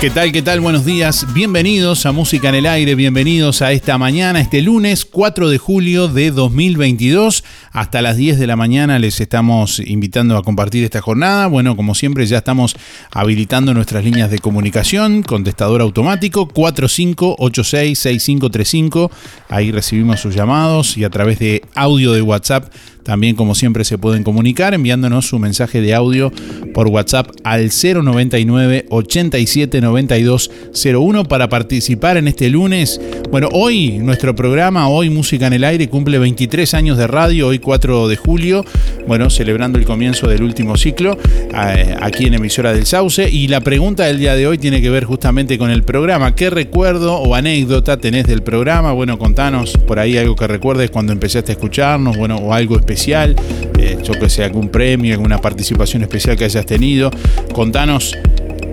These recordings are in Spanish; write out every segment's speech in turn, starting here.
¿Qué tal? ¿Qué tal? Buenos días. Bienvenidos a Música en el Aire, bienvenidos a esta mañana, este lunes 4 de julio de 2022. Hasta las 10 de la mañana les estamos invitando a compartir esta jornada. Bueno, como siempre ya estamos habilitando nuestras líneas de comunicación, contestador automático 45866535. Ahí recibimos sus llamados y a través de audio de WhatsApp también, como siempre, se pueden comunicar enviándonos su mensaje de audio por WhatsApp al 099 87 01 para participar en este lunes. Bueno, hoy nuestro programa, hoy Música en el Aire, cumple 23 años de radio, hoy 4 de julio. Bueno, celebrando el comienzo del último ciclo eh, aquí en Emisora del Sauce. Y la pregunta del día de hoy tiene que ver justamente con el programa. ¿Qué recuerdo o anécdota tenés del programa? Bueno, contanos por ahí algo que recuerdes cuando empezaste a escucharnos, bueno, o algo especial especial, eh, yo que sé, algún premio, alguna participación especial que hayas tenido. Contanos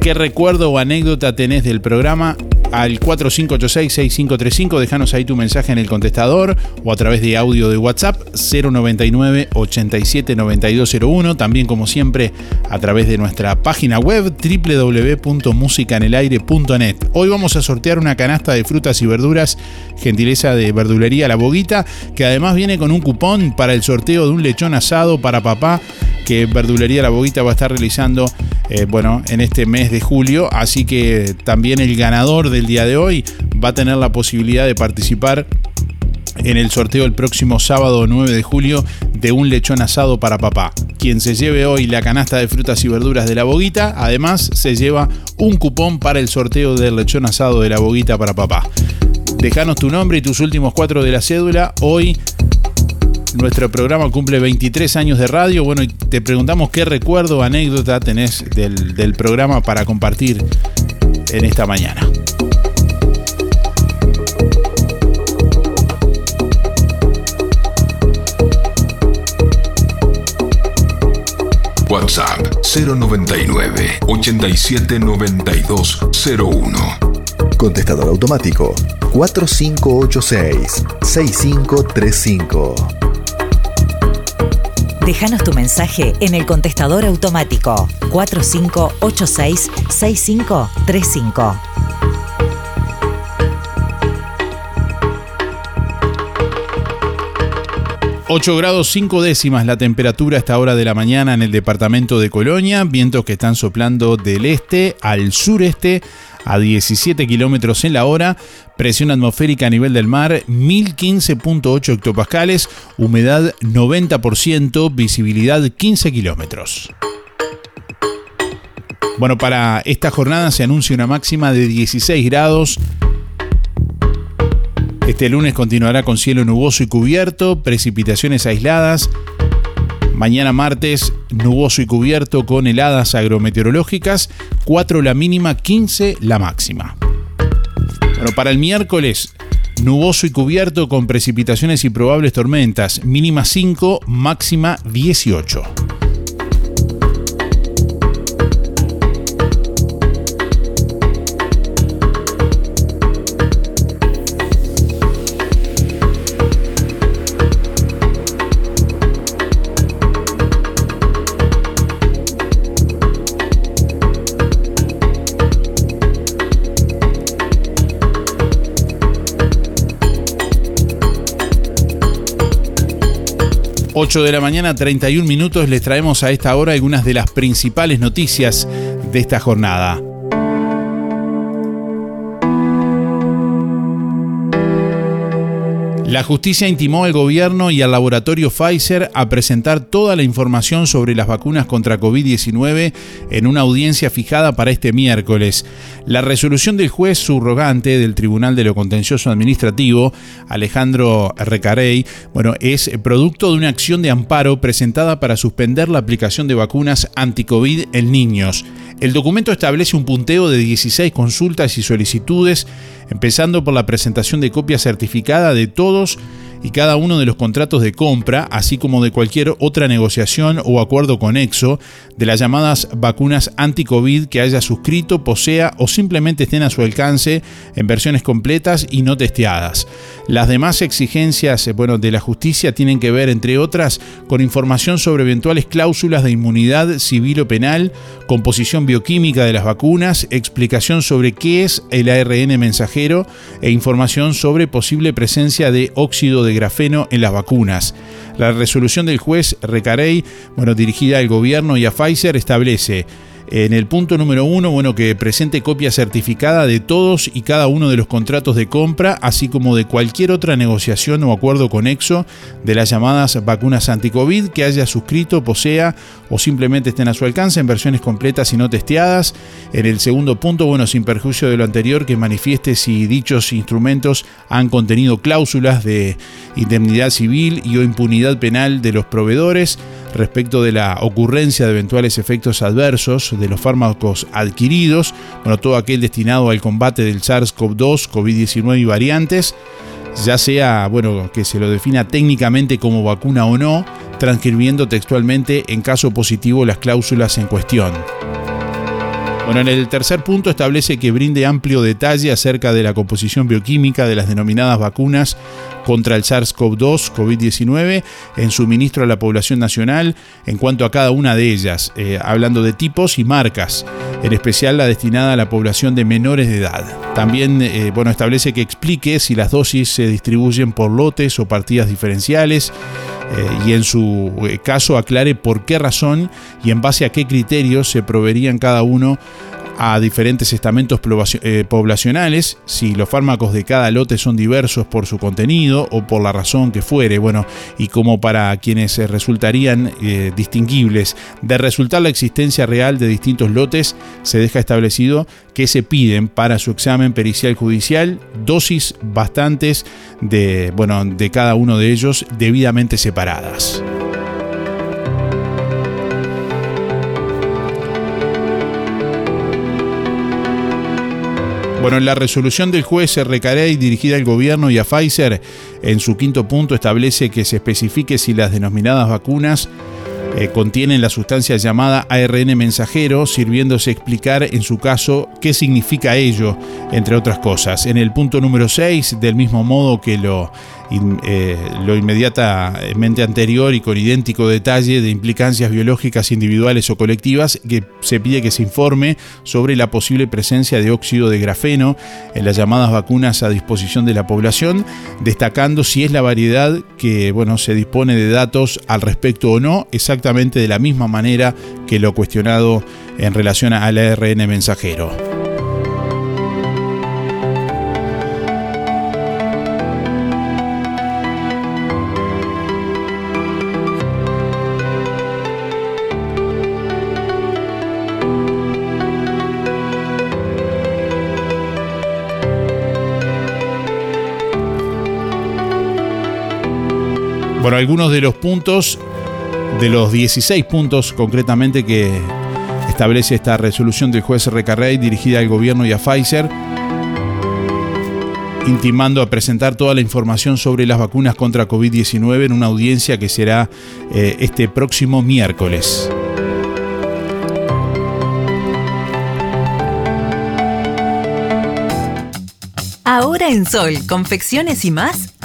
qué recuerdo o anécdota tenés del programa al 4586-6535. Déjanos ahí tu mensaje en el contestador o a través de audio de WhatsApp 099 87 También, como siempre, a través de nuestra página web www.musicanelaire.net. Hoy vamos a sortear una canasta de frutas y verduras, gentileza de verdulería La Boguita, que además viene con un cupón para el sorteo de un lechón asado para papá que Verdulería La Boguita va a estar realizando eh, bueno, en este mes de julio. Así que también el ganador del día de hoy va a tener la posibilidad de participar en el sorteo el próximo sábado 9 de julio de un lechón asado para papá. Quien se lleve hoy la canasta de frutas y verduras de la boguita, además se lleva un cupón para el sorteo del lechón asado de la boguita para papá. Dejanos tu nombre y tus últimos cuatro de la cédula hoy nuestro programa cumple 23 años de radio. Bueno, y te preguntamos qué recuerdo o anécdota tenés del, del programa para compartir en esta mañana. 099 87 Contestador automático 4586 6535. Déjanos tu mensaje en el contestador automático 4586-6535. ...8 grados 5 décimas la temperatura a esta hora de la mañana en el departamento de Colonia... ...vientos que están soplando del este al sureste a 17 kilómetros en la hora, presión atmosférica a nivel del mar 1015.8 hectopascales, humedad 90%, visibilidad 15 kilómetros. Bueno, para esta jornada se anuncia una máxima de 16 grados. Este lunes continuará con cielo nuboso y cubierto, precipitaciones aisladas Mañana martes, nuboso y cubierto con heladas agrometeorológicas, 4 la mínima, 15 la máxima. Bueno, para el miércoles, nuboso y cubierto con precipitaciones y probables tormentas, mínima 5, máxima 18. 8 de la mañana, 31 minutos, les traemos a esta hora algunas de las principales noticias de esta jornada. La justicia intimó al gobierno y al laboratorio Pfizer a presentar toda la información sobre las vacunas contra COVID-19 en una audiencia fijada para este miércoles. La resolución del juez subrogante del Tribunal de lo Contencioso Administrativo, Alejandro Recarey, bueno, es producto de una acción de amparo presentada para suspender la aplicación de vacunas anti-COVID en niños. El documento establece un punteo de 16 consultas y solicitudes, empezando por la presentación de copia certificada de todos y cada uno de los contratos de compra, así como de cualquier otra negociación o acuerdo conexo de las llamadas vacunas anti-COVID que haya suscrito, posea o simplemente estén a su alcance en versiones completas y no testeadas. Las demás exigencias bueno, de la justicia tienen que ver, entre otras, con información sobre eventuales cláusulas de inmunidad civil o penal, composición bioquímica de las vacunas, explicación sobre qué es el ARN mensajero e información sobre posible presencia de óxido de grafeno en las vacunas. La resolución del juez Recarey, bueno, dirigida al gobierno y a Pfizer, establece en el punto número uno, bueno, que presente copia certificada de todos y cada uno de los contratos de compra, así como de cualquier otra negociación o acuerdo conexo de las llamadas vacunas anti-COVID que haya suscrito, posea o simplemente estén a su alcance en versiones completas y no testeadas. En el segundo punto, bueno, sin perjuicio de lo anterior, que manifieste si dichos instrumentos han contenido cláusulas de indemnidad civil y o impunidad penal de los proveedores respecto de la ocurrencia de eventuales efectos adversos de los fármacos adquiridos, bueno, todo aquel destinado al combate del SARS-CoV-2, COVID-19 y variantes, ya sea, bueno, que se lo defina técnicamente como vacuna o no, transcribiendo textualmente en caso positivo las cláusulas en cuestión. Bueno, en el tercer punto establece que brinde amplio detalle acerca de la composición bioquímica de las denominadas vacunas contra el SARS-CoV-2, COVID-19, en suministro a la población nacional en cuanto a cada una de ellas, eh, hablando de tipos y marcas, en especial la destinada a la población de menores de edad. También eh, bueno, establece que explique si las dosis se distribuyen por lotes o partidas diferenciales eh, y en su caso aclare por qué razón y en base a qué criterios se proveerían cada uno a diferentes estamentos eh, poblacionales, si los fármacos de cada lote son diversos por su contenido o por la razón que fuere, bueno, y como para quienes resultarían eh, distinguibles de resultar la existencia real de distintos lotes, se deja establecido que se piden para su examen pericial judicial dosis bastantes de, bueno, de cada uno de ellos debidamente separadas. Bueno, la resolución del juez Recarey dirigida al gobierno y a Pfizer en su quinto punto establece que se especifique si las denominadas vacunas eh, contienen la sustancia llamada ARN mensajero, sirviéndose explicar en su caso qué significa ello, entre otras cosas. En el punto número 6, del mismo modo que lo eh, lo inmediatamente anterior y con idéntico detalle de implicancias biológicas individuales o colectivas, que se pide que se informe sobre la posible presencia de óxido de grafeno en las llamadas vacunas a disposición de la población, destacando si es la variedad que bueno, se dispone de datos al respecto o no, exactamente de la misma manera que lo cuestionado en relación al ARN mensajero. Algunos de los puntos, de los 16 puntos concretamente que establece esta resolución del juez Recarrey dirigida al gobierno y a Pfizer, intimando a presentar toda la información sobre las vacunas contra COVID-19 en una audiencia que será eh, este próximo miércoles. Ahora en Sol, confecciones y más,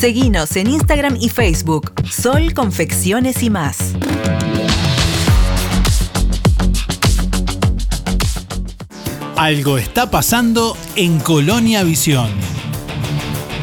Seguinos en Instagram y Facebook, Sol Confecciones y más. Algo está pasando en Colonia Visión.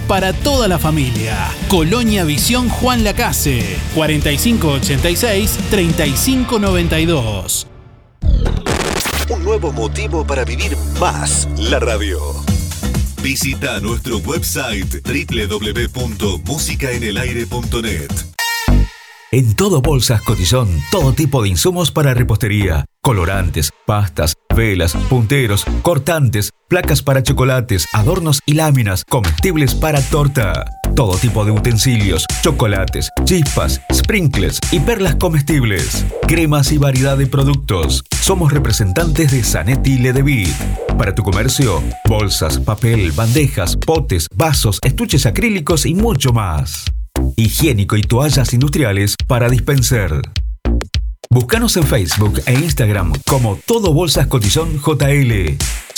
para toda la familia. Colonia Visión Juan Lacase, 4586-3592. Un nuevo motivo para vivir más la radio. Visita nuestro website www.musicaenelaire.net. En todo Bolsas Cotizón, todo tipo de insumos para repostería, colorantes, pastas, velas, punteros, cortantes, placas para chocolates, adornos y láminas, comestibles para torta. Todo tipo de utensilios, chocolates, chispas, sprinkles y perlas comestibles. Cremas y variedad de productos. Somos representantes de Zanetti Ledevit. Para tu comercio, bolsas, papel, bandejas, potes, vasos, estuches acrílicos y mucho más higiénico y toallas industriales para dispensar. Búscanos en Facebook e Instagram como Todo Bolsas Cotizón JL.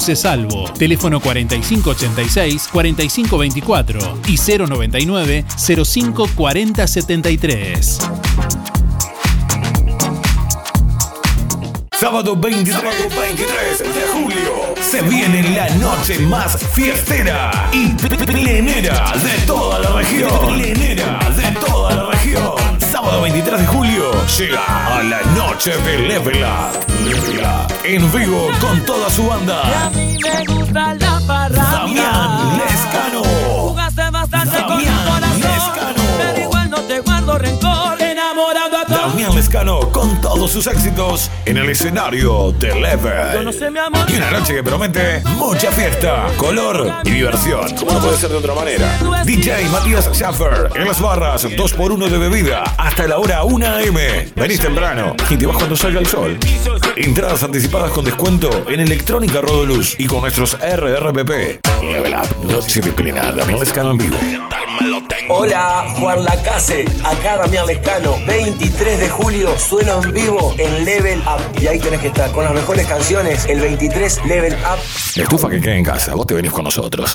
Salvo. Teléfono 4586-4524 y 099-054073. Sábado 23, 23 de julio se viene la noche más fiestera y plenera de toda la región. Plenera de toda la región. Sábado 23 de julio llega a la noche de Level Up. Level Up. En vivo con toda su banda. Damián Lescano. Damián Lescano. Pero igual no te guardo rencor. Lescano con todos sus éxitos en el escenario de Level. No sé mi amor. Y una noche que promete mucha fiesta, color y diversión. Como no puede ser de otra manera. DJ Matías Schaffer en las barras, 2x1 de bebida hasta la hora 1 am. Venís temprano y te vas cuando salga el sol. Entradas anticipadas con descuento en Electrónica Rodoluz y con nuestros RRPP. Level Up, noche Lescano en vivo. Hola, Juan Lacase, acá Damián Lescano, 23 de julio, sueno en vivo en Level Up. Y ahí tenés que estar con las mejores canciones, el 23 Level Up. Estufa que queda en casa, vos te venís con nosotros.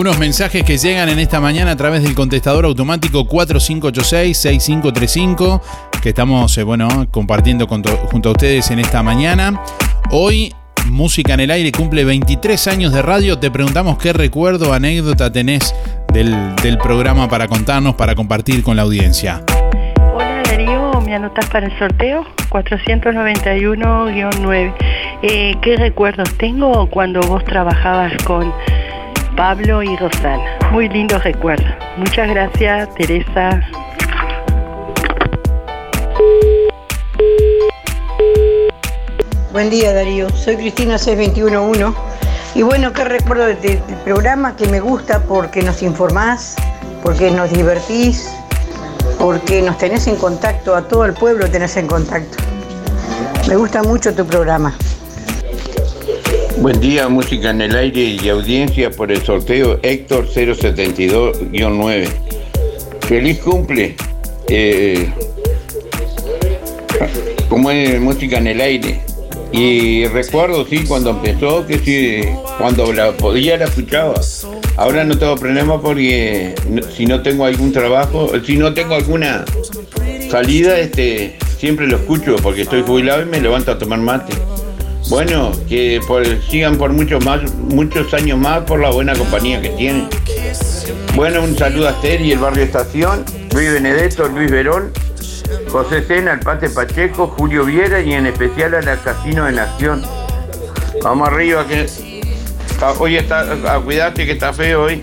Algunos mensajes que llegan en esta mañana a través del contestador automático 4586-6535 que estamos eh, bueno, compartiendo junto a ustedes en esta mañana. Hoy, Música en el Aire cumple 23 años de radio. Te preguntamos qué recuerdo, anécdota tenés del, del programa para contarnos, para compartir con la audiencia. Hola Darío, ¿me anotás para el sorteo? 491-9. Eh, ¿Qué recuerdos tengo cuando vos trabajabas con Pablo y Rosana? Muy lindos recuerdos. Muchas gracias, Teresa. Buen día Darío, soy Cristina 6211 y bueno, qué recuerdo de- del programa que me gusta porque nos informás, porque nos divertís, porque nos tenés en contacto, a todo el pueblo tenés en contacto. Me gusta mucho tu programa. Buen día, música en el aire y audiencia por el sorteo Héctor 072-9. Feliz cumple. Eh, como es música en el aire. Y recuerdo, sí, cuando empezó, que sí, cuando la podía la escuchaba. Ahora no tengo problema porque si no tengo algún trabajo, si no tengo alguna salida, este, siempre lo escucho porque estoy jubilado y me levanto a tomar mate. Bueno, que por- sigan por muchos más, muchos años más por la buena compañía que tienen. Bueno, un saludo a Esther y el barrio Estación, Luis Benedetto, Luis Verón, José Sena, el Pate Pacheco, Julio Viera y en especial a la Casino de Nación. Vamos arriba que ah, hoy está, a cuidarte que está feo hoy.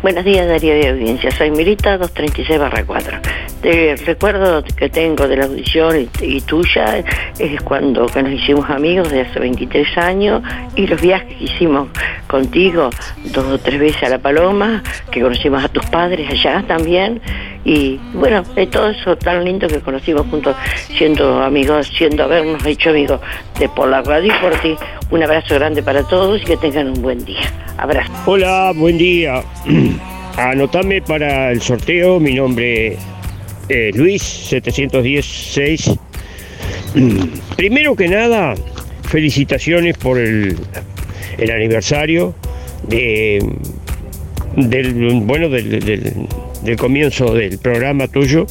Buenos días, Darío de Audiencia. Soy Mirita 236 4. El recuerdo que tengo de la audición y, tuya es cuando que nos hicimos amigos de hace 23 años y los viajes que hicimos contigo dos o tres veces a La Paloma, que conocimos a tus padres allá también. Y bueno, de todo eso tan lindo que conocimos juntos, siendo amigos, siendo habernos hecho amigos de por la radio y por ti. Un abrazo grande para todos y que tengan un buen día. Abrazo. Hola, buen día. Anotame para el sorteo, mi nombre es Luis 716. Primero que nada, felicitaciones por el, el aniversario de, del bueno del, del- del comienzo del programa tuyo,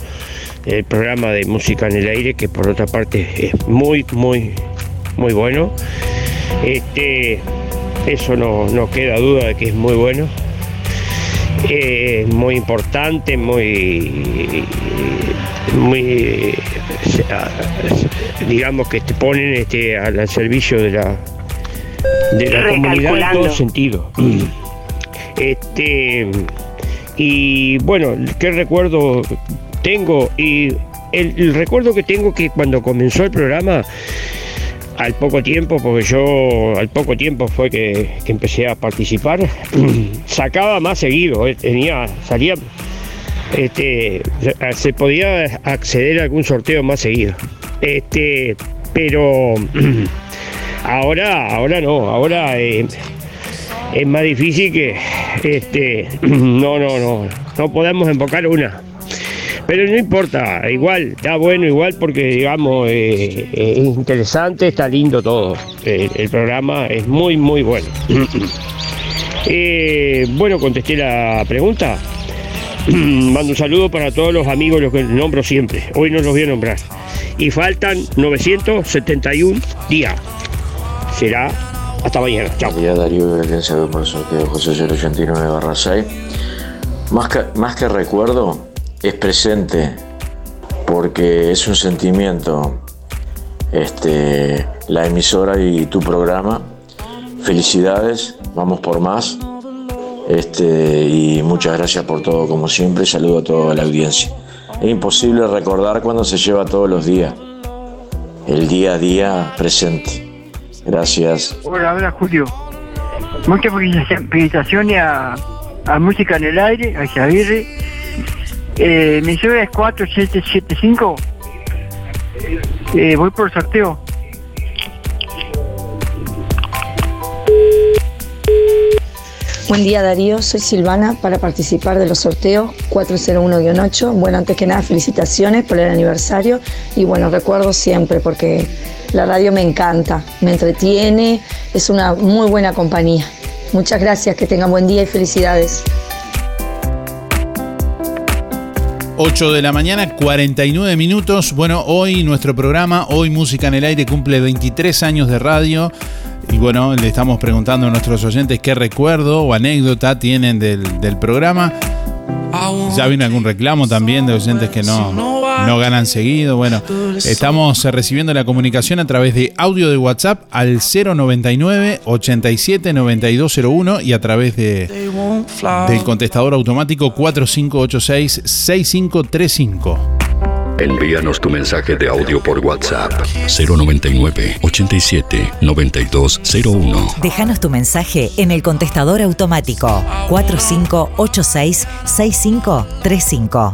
el programa de música en el aire, que por otra parte es muy, muy, muy bueno. Este, eso no, no queda duda de que es muy bueno. Eh, muy importante, muy, muy, digamos que te ponen este, al, servicio de la, de la comunidad en todo sentido. Este, y bueno, ¿qué recuerdo tengo? Y el, el recuerdo que tengo que cuando comenzó el programa, al poco tiempo, porque yo al poco tiempo fue que, empecé a participar, sacaba más seguido, eh, tenía, salía, este, se- se podía acceder a algún sorteo más seguido. Este, pero ahora, ahora no, ahora eh, es más difícil que, este, no, no, no, no podemos enfocar una. Pero no importa, igual, está bueno igual porque, digamos, eh, es interesante, está lindo todo. El, programa es muy, muy bueno. Eh, bueno, contesté la pregunta. Mando un saludo para todos los amigos, los que nombro siempre. Hoy no los voy a nombrar. Y faltan 971 días. Será hasta mañana. Chao. Ya Darío de Audiencia por el sorteo José 089 barra 6. Más que, más que recuerdo, es presente porque es un sentimiento este, la emisora y tu programa. Felicidades, vamos por más. Este, y muchas gracias por todo como siempre. Saludo a toda la audiencia. Es imposible recordar cuando se lleva todos los días. El día a día presente. Gracias. Hola, hola Julio. Muchas felicitaciones a, a Música en el Aire, a Javier. Eh, mi cédula es 4775. Eh, voy por el sorteo. Buen día Darío, soy Silvana para participar de los sorteos 401-8. Bueno, antes que nada felicitaciones por el aniversario y bueno, recuerdo siempre porque la radio me encanta, me entretiene, es una muy buena compañía. Muchas gracias, que tengan buen día y felicidades. 8 de la mañana, 49 minutos. Bueno, hoy nuestro programa, hoy Música en el Aire, cumple 23 años de radio. Y bueno, le estamos preguntando a nuestros oyentes qué recuerdo o anécdota tienen del, del programa. Ya vino algún reclamo también de oyentes que no, no ganan seguido. Bueno, estamos recibiendo la comunicación a través de audio de WhatsApp al 099 87 9201 y a través de, del contestador automático 4586 6535. Envíanos tu mensaje de audio por WhatsApp 099 87 9201. Déjanos tu mensaje en el contestador automático 4586 6535.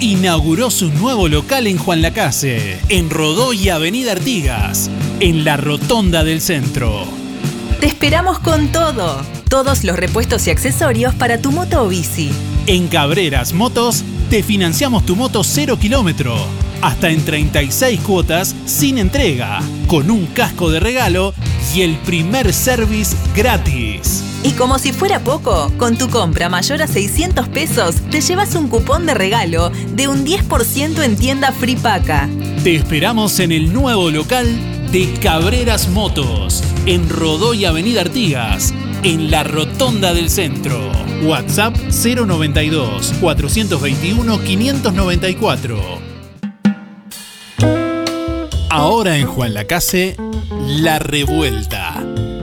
inauguró su nuevo local en Juan Lacase, en Rodó y Avenida Artigas, en la Rotonda del Centro. Te esperamos con todo. Todos los repuestos y accesorios para tu moto o bici. En Cabreras Motos te financiamos tu moto 0 kilómetro, hasta en 36 cuotas sin entrega, con un casco de regalo y el primer service gratis. Y como si fuera poco, con tu compra mayor a 600 pesos, te llevas un cupón de regalo de un 10% en tienda Fripaca. Te esperamos en el nuevo local de Cabreras Motos, en Rodó y Avenida Artigas, en la Rotonda del Centro. WhatsApp 092 421 594. Ahora en Juan Lacase, La Revuelta.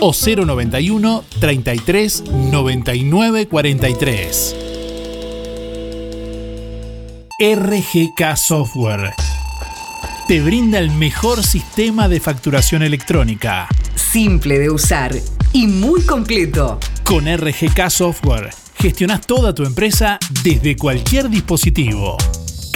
o 091 33 99 43. RGK Software te brinda el mejor sistema de facturación electrónica. Simple de usar y muy completo. Con RGK Software gestionas toda tu empresa desde cualquier dispositivo.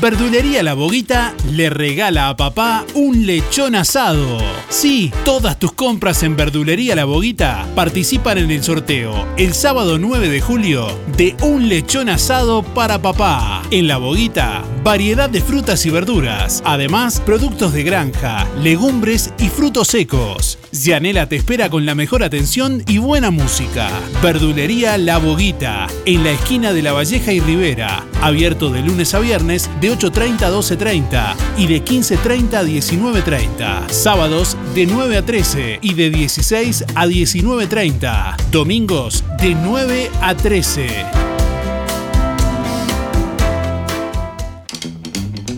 Verdulería La Boguita le regala a papá un lechón asado. Sí, todas tus compras en Verdulería La Boguita participan en el sorteo el sábado 9 de julio de un lechón asado para papá. En La Boguita, variedad de frutas y verduras. Además, productos de granja, legumbres y frutos secos. Yanela te espera con la mejor atención y buena música. Verdulería La Boguita, en la esquina de La Valleja y Rivera. Abierto de lunes a viernes de 8.30 a 12.30 y de 15.30 a 19.30. Sábados de 9 a 13 y de 16 a 19.30. Domingos de 9 a 13.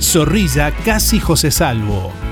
Zorrilla Casi José Salvo.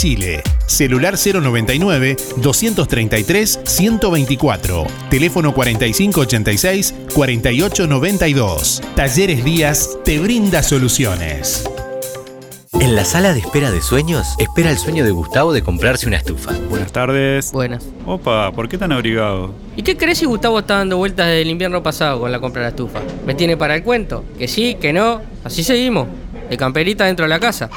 Chile. Celular 099-233-124. Teléfono 4586-4892. Talleres Díaz te brinda soluciones. En la sala de espera de sueños, espera el sueño de Gustavo de comprarse una estufa. Buenas tardes. Buenas. Opa, ¿por qué tan abrigado? ¿Y qué crees si Gustavo está dando vueltas desde el invierno pasado con la compra de la estufa? ¿Me tiene para el cuento? Que sí, que no. Así seguimos. De camperita dentro de la casa.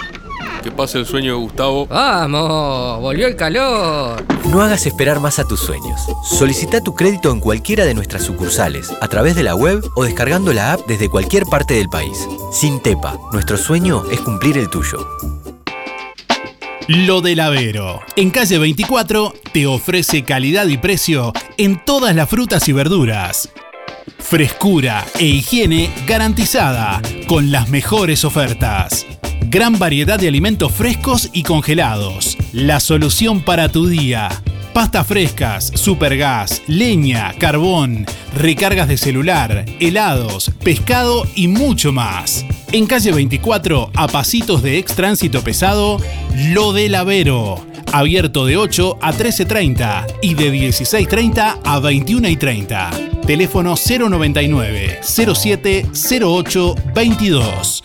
Que pase el sueño de Gustavo. ¡Vamos! ¡Volvió el calor! No hagas esperar más a tus sueños. Solicita tu crédito en cualquiera de nuestras sucursales, a través de la web o descargando la app desde cualquier parte del país. Sin Tepa, nuestro sueño es cumplir el tuyo. Lo del Avero. En calle 24 te ofrece calidad y precio en todas las frutas y verduras. Frescura e higiene garantizada con las mejores ofertas. Gran variedad de alimentos frescos y congelados. La solución para tu día. Pastas frescas, supergas, leña, carbón, recargas de celular, helados, pescado y mucho más. En calle 24, a pasitos de ex tránsito pesado, Lo del Avero. Abierto de 8 a 13.30 y de 16.30 a 21.30. Teléfono 099 07 08 22.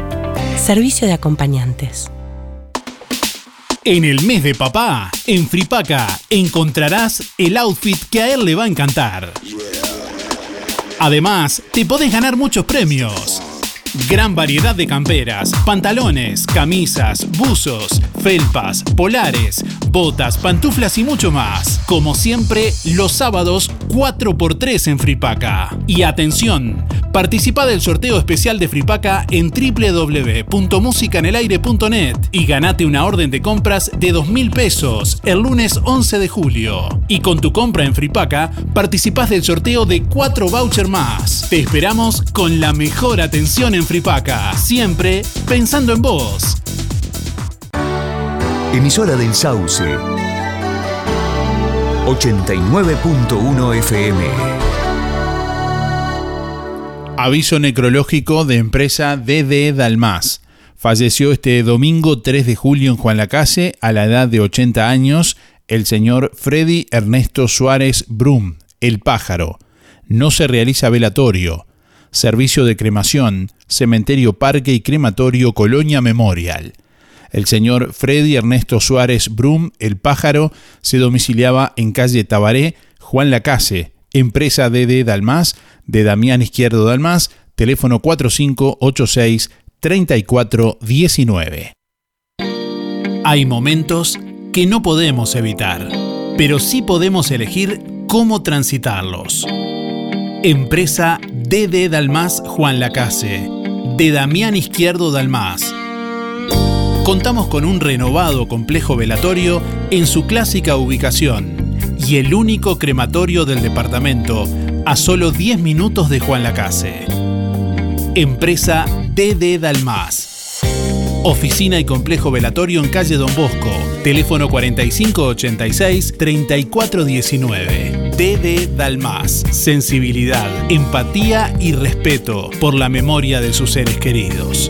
Servicio de acompañantes. En el mes de papá, en Fripaca, encontrarás el outfit que a él le va a encantar. Además, te podés ganar muchos premios. Gran variedad de camperas, pantalones, camisas, buzos, felpas, polares, botas, pantuflas y mucho más. Como siempre, los sábados 4x3 en Fripaca. Y atención, participa del sorteo especial de Fripaca en www.musicanelaire.net y ganate una orden de compras de 2.000 pesos el lunes 11 de julio. Y con tu compra en Fripaca, participás del sorteo de 4 vouchers más. Te esperamos con la mejor atención en Fripaca, siempre pensando en vos. Emisora del Sauce. 89.1 FM. Aviso necrológico de empresa DD Dalmas. Falleció este domingo 3 de julio en Juan Lacase a la edad de 80 años el señor Freddy Ernesto Suárez Brum, el pájaro. No se realiza velatorio. Servicio de cremación, cementerio parque y crematorio Colonia Memorial. El señor Freddy Ernesto Suárez Brum, el pájaro, se domiciliaba en calle Tabaré, Juan Lacase, empresa DD Dalmas, de Damián Izquierdo Dalmas, teléfono 4586-3419. Hay momentos que no podemos evitar, pero sí podemos elegir cómo transitarlos. Empresa DD Dalmas Juan Lacase, de Damián Izquierdo Dalmas. Contamos con un renovado complejo velatorio en su clásica ubicación y el único crematorio del departamento a solo 10 minutos de Juan Lacase. Empresa DD Dalmas. Oficina y complejo velatorio en calle Don Bosco. Teléfono 4586-3419. DD Dalmas. Sensibilidad, empatía y respeto por la memoria de sus seres queridos.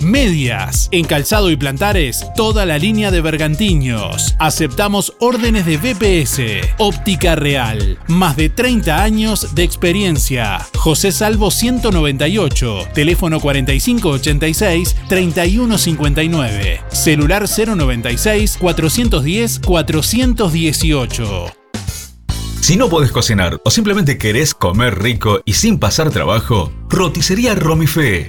medias. En calzado y plantares, toda la línea de bergantiños. Aceptamos órdenes de BPS. Óptica Real. Más de 30 años de experiencia. José Salvo 198. Teléfono 4586-3159. Celular 096-410-418. Si no podés cocinar o simplemente querés comer rico y sin pasar trabajo, roticería Romifé.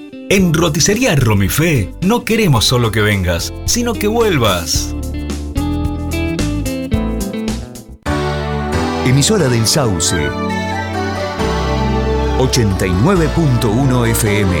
En Roticería Romifé no queremos solo que vengas, sino que vuelvas. Emisora del Sauce. 89.1 FM.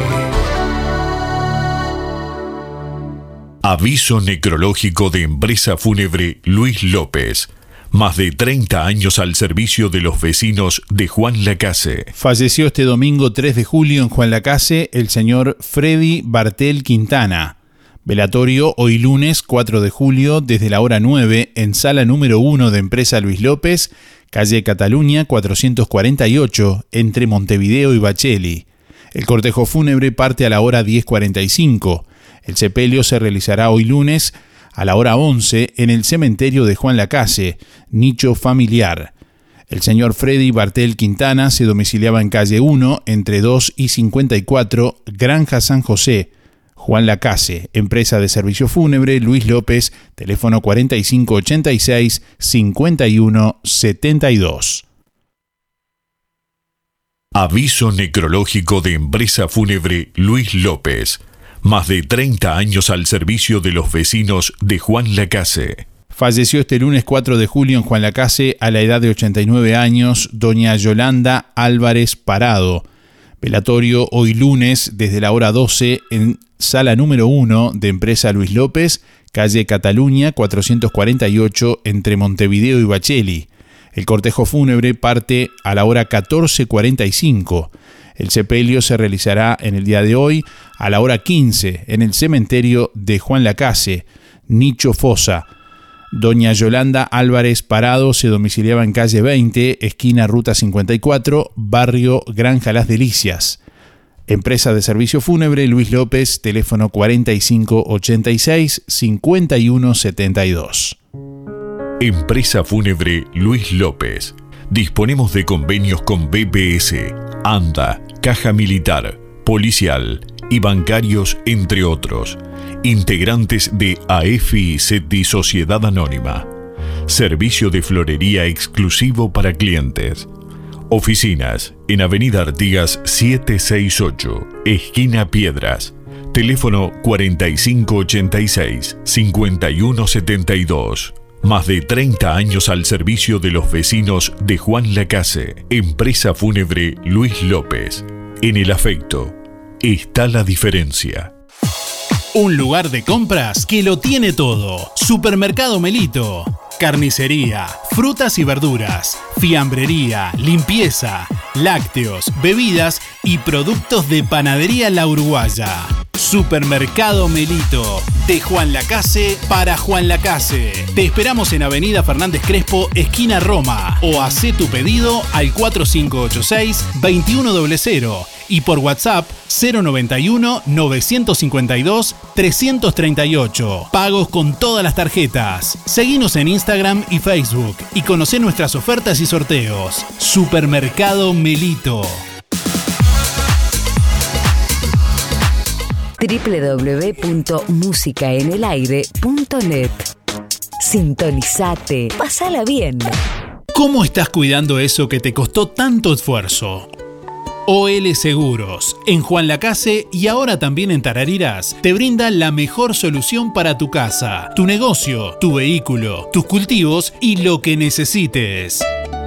Aviso necrológico de empresa fúnebre Luis López. Más de 30 años al servicio de los vecinos de Juan Lacase. Falleció este domingo 3 de julio en Juan Lacase el señor Freddy Bartel Quintana. Velatorio hoy lunes 4 de julio desde la hora 9 en sala número 1 de Empresa Luis López, calle Cataluña 448, entre Montevideo y Bacheli. El cortejo fúnebre parte a la hora 10.45. El sepelio se realizará hoy lunes a la hora 11 en el cementerio de Juan Lacase, nicho familiar. El señor Freddy Bartel Quintana se domiciliaba en calle 1, entre 2 y 54, Granja San José. Juan Lacase, empresa de servicio fúnebre, Luis López, teléfono 4586-5172. Aviso necrológico de empresa fúnebre Luis López. Más de 30 años al servicio de los vecinos de Juan Lacase. Falleció este lunes 4 de julio en Juan Lacase a la edad de 89 años doña Yolanda Álvarez Parado. Velatorio hoy lunes desde la hora 12 en sala número 1 de Empresa Luis López, calle Cataluña 448 entre Montevideo y Bacheli. El cortejo fúnebre parte a la hora 14.45. El sepelio se realizará en el día de hoy a la hora 15 en el cementerio de Juan Lacase, Nicho Fosa. Doña Yolanda Álvarez Parado se domiciliaba en calle 20, esquina Ruta 54, barrio Granja Las Delicias. Empresa de servicio fúnebre Luis López, teléfono 4586-5172. Empresa fúnebre Luis López. Disponemos de convenios con BPS, ANDA, Caja Militar, Policial y bancarios, entre otros. Integrantes de SETI Sociedad Anónima. servicio de florería exclusivo para clientes. Oficinas en Avenida Artigas 768, esquina Piedras. Teléfono 4586-5172. Más de 30 años al servicio de los vecinos de Juan Lacase, empresa fúnebre Luis López. En el afecto está la diferencia. Un lugar de compras que lo tiene todo. Supermercado Melito. Carnicería, frutas y verduras, fiambrería, limpieza, lácteos, bebidas y productos de panadería La Uruguaya. Supermercado Melito, de Juan Lacase para Juan Lacase. Te esperamos en Avenida Fernández Crespo, esquina Roma, o haz tu pedido al 4586-2100 y por WhatsApp 091-952-338. Pagos con todas las tarjetas. Seguinos en Instagram y Facebook y conoce nuestras ofertas y sorteos. Supermercado Melito. www.musicaenelaire.net Sintonizate, pasala bien. ¿Cómo estás cuidando eso que te costó tanto esfuerzo? OL Seguros, en Juan Lacase y ahora también en Tarariras, te brinda la mejor solución para tu casa, tu negocio, tu vehículo, tus cultivos y lo que necesites.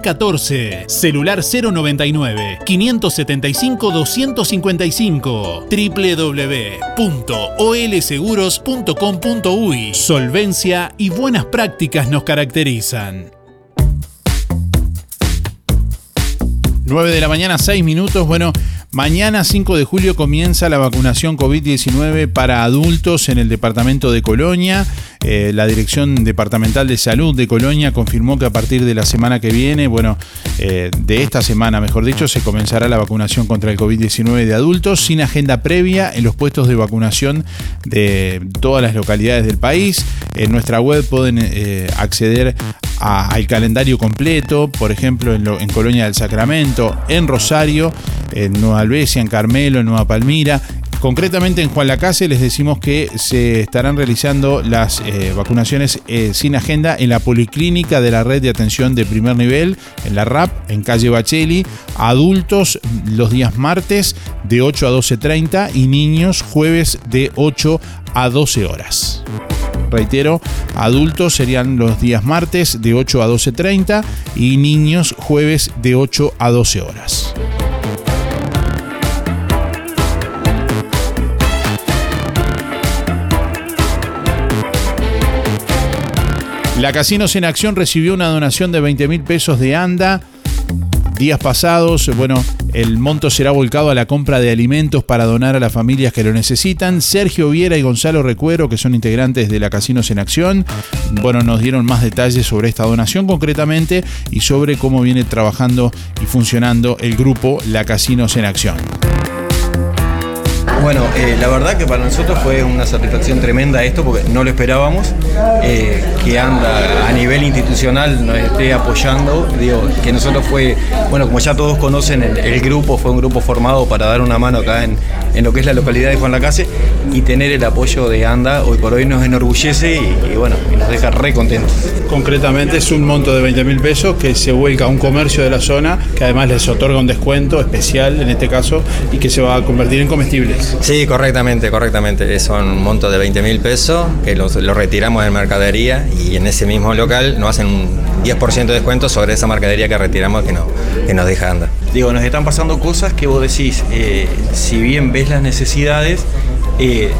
14, celular 099 575 255, www.olseguros.com.uy. Solvencia y buenas prácticas nos caracterizan. 9 de la mañana, 6 minutos. Bueno, mañana 5 de julio comienza la vacunación COVID-19 para adultos en el departamento de Colonia. Eh, la Dirección Departamental de Salud de Colonia confirmó que a partir de la semana que viene, bueno, eh, de esta semana mejor dicho, se comenzará la vacunación contra el COVID-19 de adultos sin agenda previa en los puestos de vacunación de todas las localidades del país. En nuestra web pueden eh, acceder al calendario completo, por ejemplo, en, lo- Colonia del Sacramento, en Rosario, en Nueva Albesia, en Carmelo, en Nueva Palmira. Concretamente en Juan Lacase les decimos que se estarán realizando las eh, vacunaciones eh, sin agenda en la Policlínica de la Red de Atención de Primer Nivel, en la RAP, en calle Bacheli, adultos los días martes de 8 a 12.30 y niños jueves de 8 a 12 horas. Reitero, adultos serían los días martes de 8 a 12.30 y niños jueves de 8 a 12 horas. La Casinos en Acción recibió una donación de 20 mil pesos de ANDA. Días pasados, bueno, el monto será volcado a la compra de alimentos para donar a las familias que lo necesitan. Sergio Viera y Gonzalo Recuero, que son integrantes de la Casinos en Acción, bueno, nos dieron más detalles sobre esta donación concretamente y sobre cómo viene trabajando y funcionando el grupo La Casinos en Acción. Bueno, eh, la verdad que para nosotros fue una satisfacción tremenda esto porque no lo esperábamos, eh, que anda a nivel institucional nos esté apoyando, digo, que nosotros fue, bueno, como ya todos conocen, el, grupo fue un grupo formado para dar una mano acá en, en lo que es la localidad de Juan Lacase y tener el apoyo de ANDA hoy por hoy nos enorgullece y, y bueno, y nos deja re contentos. Concretamente es un monto de 20 mil pesos que se vuelca a un comercio de la zona que además les otorga un descuento especial en este caso y que se va a convertir en comestibles. Sí, correctamente, correctamente. Son un monto de 20 mil pesos que los- lo retiramos de mercadería y en ese mismo local nos hacen un 10% de descuento sobre esa mercadería que retiramos que, no, que nos deja andar. Digo, nos están pasando cosas que vos decís, eh, si bien ves las necesidades, eh,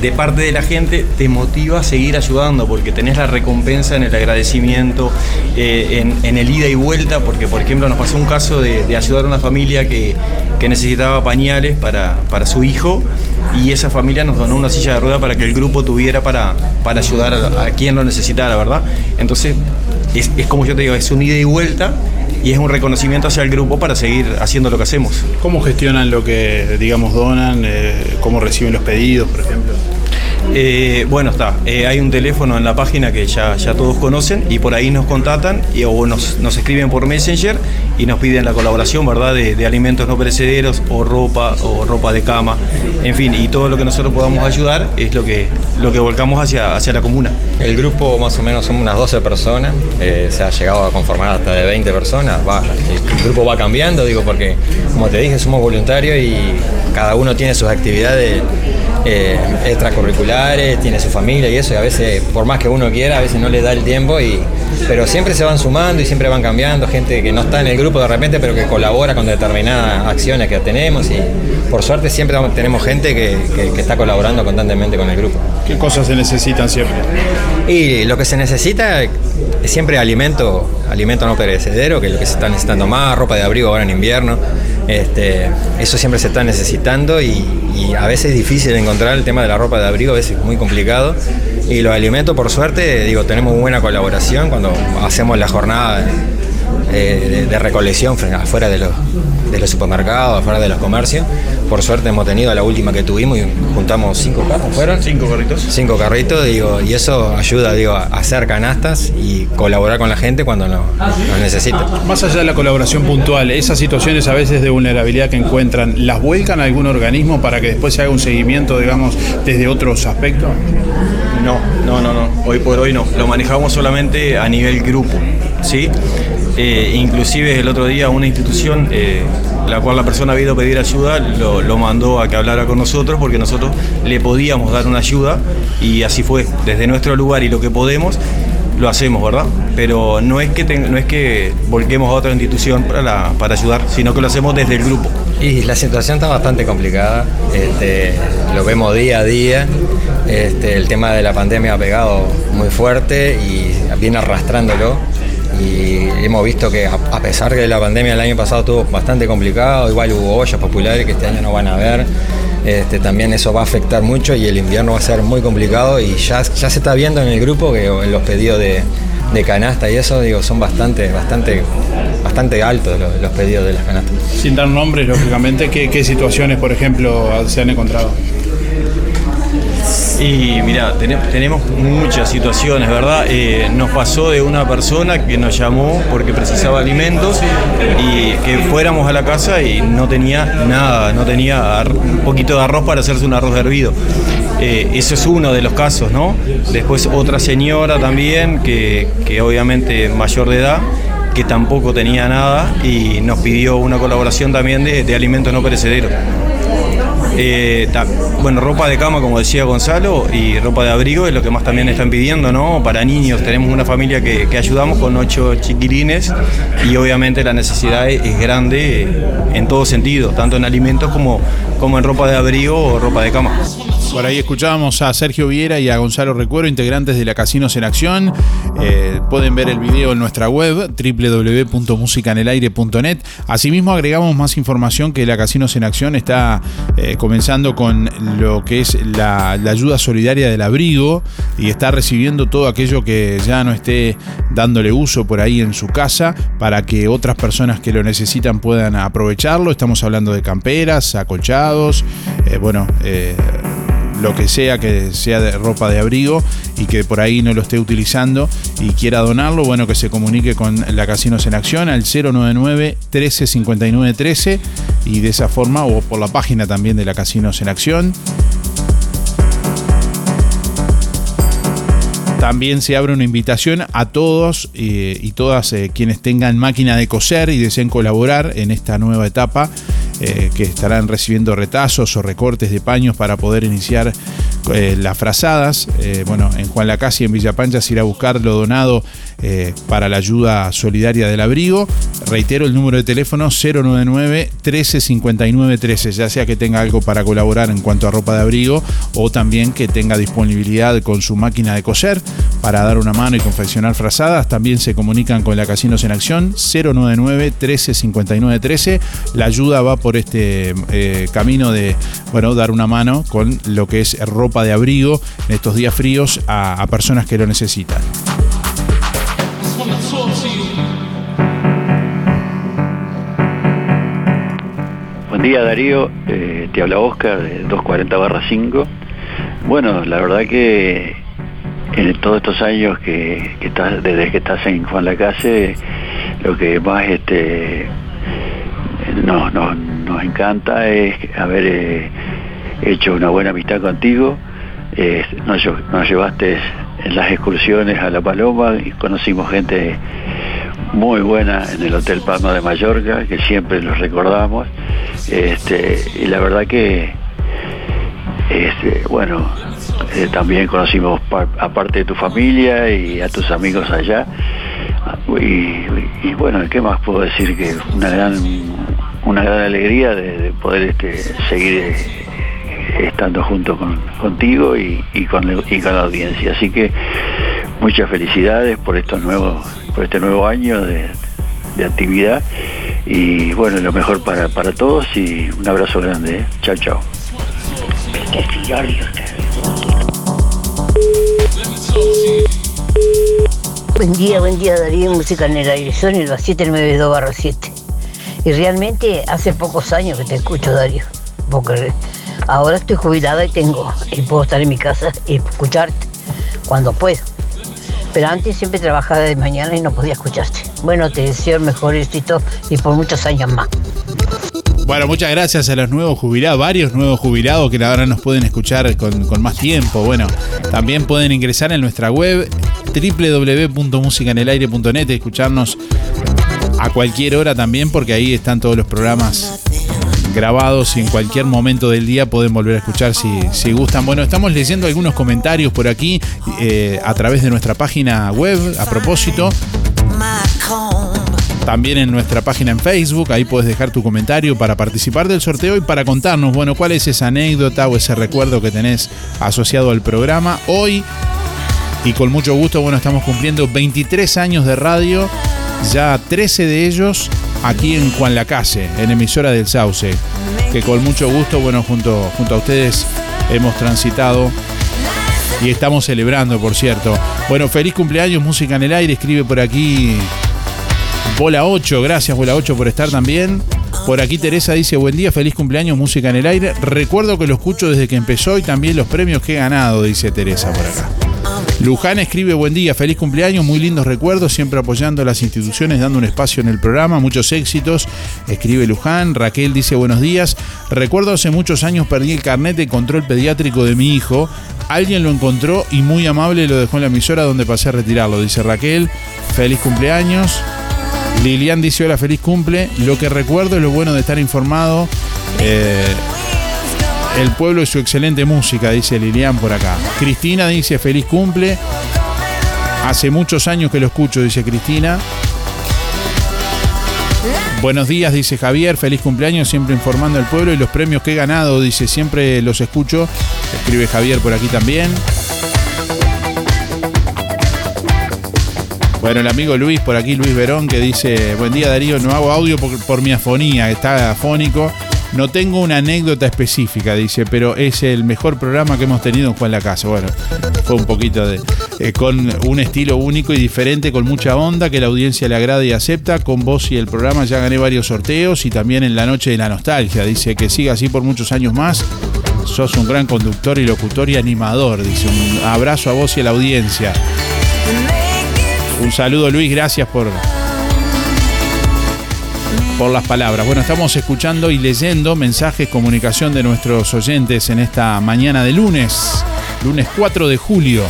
de parte de la gente te motiva a seguir ayudando porque tenés la recompensa en el agradecimiento, eh, en, el ida y vuelta, porque por ejemplo nos pasó un caso de, ayudar a una familia que, que necesitaba pañales para, para su hijo y esa familia nos donó una silla de rueda para que el grupo tuviera para, para ayudar a, a quien lo necesitara, ¿verdad? Entonces, es, es como yo te digo, es un ida y vuelta y es un reconocimiento hacia el grupo para seguir haciendo lo que hacemos. ¿Cómo gestionan lo que, digamos, donan? Eh, ¿Cómo reciben los pedidos, por ejemplo? Eh, bueno, está. Eh, hay un teléfono en la página que ya, ya todos conocen y por ahí nos contactan y, o nos, nos escriben por Messenger y nos piden la colaboración, ¿verdad? De, alimentos no perecederos o ropa o ropa de cama, en fin, y todo lo que nosotros podamos ayudar es lo que, lo que volcamos hacia, hacia la comuna. El grupo más o menos son unas 12 personas, eh, se ha llegado a conformar hasta de 20 personas, va, el grupo va cambiando, digo, porque como te dije, somos voluntarios y cada uno tiene sus actividades eh, extracurriculares, tiene su familia y eso, y a veces, por más que uno quiera, a veces no le da el tiempo, y, pero siempre se van sumando y siempre van cambiando, gente que no está en el grupo de repente, pero que colabora con determinadas acciones que tenemos, y por suerte siempre tenemos gente que, que- que está colaborando constantemente con el grupo. ¿Qué cosas se necesitan siempre? Y lo que se necesita es siempre alimento, alimento no perecedero, que es lo que se está necesitando más, ropa de abrigo ahora en invierno. Este, eso siempre se está necesitando y, a veces es difícil encontrar el tema de la ropa de abrigo, a veces es muy complicado. Y los alimentos, por suerte, digo, tenemos buena colaboración cuando hacemos la jornada eh, de, de recolección afuera de los, de los supermercados, afuera de los comercios. Por suerte hemos tenido la última que tuvimos y juntamos cinco carros, ¿fueron? Cinco carritos. Cinco carritos, digo, y eso ayuda, digo, a hacer canastas y colaborar con la gente cuando lo, lo necesita. Más allá de la colaboración puntual, esas situaciones a veces de vulnerabilidad que encuentran, ¿las vuelcan a algún organismo para que después se haga un seguimiento, digamos, desde otros aspectos? No, no, no, no. Hoy por hoy no. Lo manejamos solamente a nivel grupo, ¿sí? Eh, inclusive el otro día una institución, eh, la cual la persona había ido a pedir ayuda, lo, mandó a que hablara con nosotros porque nosotros le podíamos dar una ayuda y así fue. Desde nuestro lugar y lo que podemos, lo hacemos, ¿verdad? Pero no es que, no es que volquemos a otra institución para, para ayudar, sino que lo hacemos desde el grupo. Y la situación está bastante complicada, este, lo vemos día a día, este, el tema de la pandemia ha pegado muy fuerte y viene arrastrándolo. Y hemos visto que a, pesar que la pandemia el año pasado estuvo bastante complicado, igual hubo ollas populares que este año no van a haber, este, también eso va a afectar mucho y el invierno va a ser muy complicado y ya, se está viendo en el grupo que en los pedidos de, de canasta y eso digo son bastante, bastante, bastante altos los, pedidos de las canastas. Sin dar nombres, lógicamente, ¿qué, qué situaciones, por ejemplo, se han encontrado? Y mira, tene- tenemos muchas situaciones, ¿verdad? Eh, nos pasó de una persona que nos llamó porque precisaba alimentos y que fuéramos a la casa y no tenía nada, no tenía un poquito de arroz para hacerse un arroz hervido. Eh, eso es uno de los casos, ¿no? Después otra señora también, que, que obviamente mayor de edad, que tampoco tenía nada y nos pidió una colaboración también de, de alimentos no perecederos. Eh, bueno, ropa de cama, como decía Gonzalo, y ropa de abrigo es lo que más también están pidiendo, ¿no? Para niños, tenemos una familia que, que ayudamos con ocho chiquilines y obviamente la necesidad es, grande en todo sentido, tanto en alimentos como, como en ropa de abrigo o ropa de cama. Por ahí escuchábamos a Sergio Viera y a Gonzalo Recuero, integrantes de la Casinos en Acción. Eh, pueden ver el video en nuestra web www.musicanelaire.net. Asimismo agregamos más información que la Casinos en Acción está eh, comenzando con lo que es la, ayuda solidaria del abrigo y está recibiendo todo aquello que ya no esté dándole uso por ahí en su casa para que otras personas que lo necesitan puedan aprovecharlo. Estamos hablando de camperas, acolchados, eh, bueno, lo que sea que sea de ropa de abrigo y que por ahí no lo esté utilizando y quiera donarlo, bueno, que se comunique con la Casinos en Acción al 099 13 59 13 y de esa forma o por la página también de la Casinos en Acción. También se abre una invitación a todos eh, y todas eh, quienes tengan máquina de coser y deseen colaborar en esta nueva etapa, eh, que estarán recibiendo retazos o recortes de paños para poder iniciar eh, las frazadas. eh, bueno, en Juan Lacasi, en Villa Pancha, se irá a buscar lo donado eh, para la ayuda solidaria del abrigo. Reitero el número de teléfono 099 1359 13, ya sea que tenga algo para colaborar en cuanto a ropa de abrigo o también que tenga disponibilidad con su máquina de coser para dar una mano y confeccionar frazadas. También se comunican con la Casinos en Acción 099 1359 13. La ayuda va por este camino de bueno, dar una mano con lo que es ropa de abrigo en estos días fríos a, personas que lo necesitan. Buen día Darío, Eh, te habla Oscar de 240 barra 5. Bueno, la verdad que en todos estos años que, estás, desde que estás en Juan Lacase, lo que más este no- nos encanta es haber eh, hecho una buena amistad contigo. Eh, nos, lle- nos llevaste en las excursiones a La Paloma y conocimos gente muy buena en el Hotel Palma de Mallorca, que siempre los recordamos. Este, y la verdad que, este, bueno, eh, también conocimos par- a parte de tu familia y a tus amigos allá. Y, y bueno, ¿qué más puedo decir? Que una gran, una gran alegría de, de poder este, seguir eh, estando junto con, contigo y, con, y con la audiencia. Así que muchas felicidades por estos nuevos, por este nuevo año de, de actividad y bueno, lo mejor para, para todos y un abrazo grande. ¿eh? Chao, chao. Buen día, buen día Darío, música en el aire, son el 792 barra 7. Y realmente hace pocos años que te escucho Darío, porque ahora estoy jubilada y tengo, y puedo estar en mi casa y escucharte cuando puedo. Pero antes siempre trabajaba de mañana y no podía escucharte. Bueno, te deseo el mejor éxito y por muchos años más. Bueno, muchas gracias a los nuevos jubilados, varios nuevos jubilados que ahora nos pueden escuchar con, con más tiempo. Bueno, también pueden ingresar en nuestra web www.musicanelaire.net y escucharnos a cualquier hora también, porque ahí están todos los programas grabados y en cualquier momento del día pueden volver a escuchar si, gustan. Bueno, estamos leyendo algunos comentarios por aquí eh, a través de nuestra página web a propósito. También en nuestra página en Facebook, ahí puedes dejar tu comentario para participar del sorteo y para contarnos, bueno, cuál es esa anécdota o ese recuerdo que tenés asociado al programa. Hoy, y con mucho gusto, bueno, estamos cumpliendo 23 años de radio, ya 13 de ellos aquí en Juan Lacase, en emisora del Sauce, que con mucho gusto, bueno, junto, junto a ustedes hemos transitado y estamos celebrando, por cierto. Bueno, feliz cumpleaños, música en el aire, escribe por aquí Bola 8, gracias Bola 8 por estar también. Por aquí Teresa dice, buen día, feliz cumpleaños, música en el aire. Recuerdo que lo escucho desde que empezó y también los premios que he ganado, dice Teresa por acá. Luján escribe, buen día, feliz cumpleaños, muy lindos recuerdos, siempre apoyando a las instituciones, dando un espacio en el programa, muchos éxitos. Escribe Luján, Raquel dice, buenos días. Recuerdo hace muchos años perdí el carnet de control pediátrico de mi hijo. Alguien lo encontró y muy amable lo dejó en la emisora donde pasé a retirarlo, dice Raquel. Feliz cumpleaños. Lilian dice hola, feliz cumple. Lo que recuerdo es lo bueno de estar informado. Eh, el pueblo y su excelente música, dice Lilian por acá. Cristina dice feliz cumple. Hace muchos años que lo escucho, dice Cristina. Buenos días, dice Javier. Feliz cumpleaños, siempre informando al pueblo y los premios que he ganado, dice siempre los escucho. Escribe Javier por aquí también. Bueno, el amigo Luis, por aquí Luis Verón, que dice, buen día Darío, no hago audio por, por mi afonía, está afónico. No tengo una anécdota específica, dice, pero es el mejor programa que hemos tenido en Juan la Casa. Bueno, fue un poquito de... eh, con un estilo único y diferente, con mucha onda, que la audiencia le agrada y acepta. Con vos y el programa ya gané varios sorteos y también en la noche de la nostalgia. Dice que siga así por muchos años más. Sos un gran conductor y locutor y animador. Dice, un abrazo a vos y a la audiencia. Un saludo Luis, gracias por, por las palabras. Bueno, estamos escuchando y leyendo mensajes, comunicación de nuestros oyentes en esta mañana de lunes, lunes 4 de julio.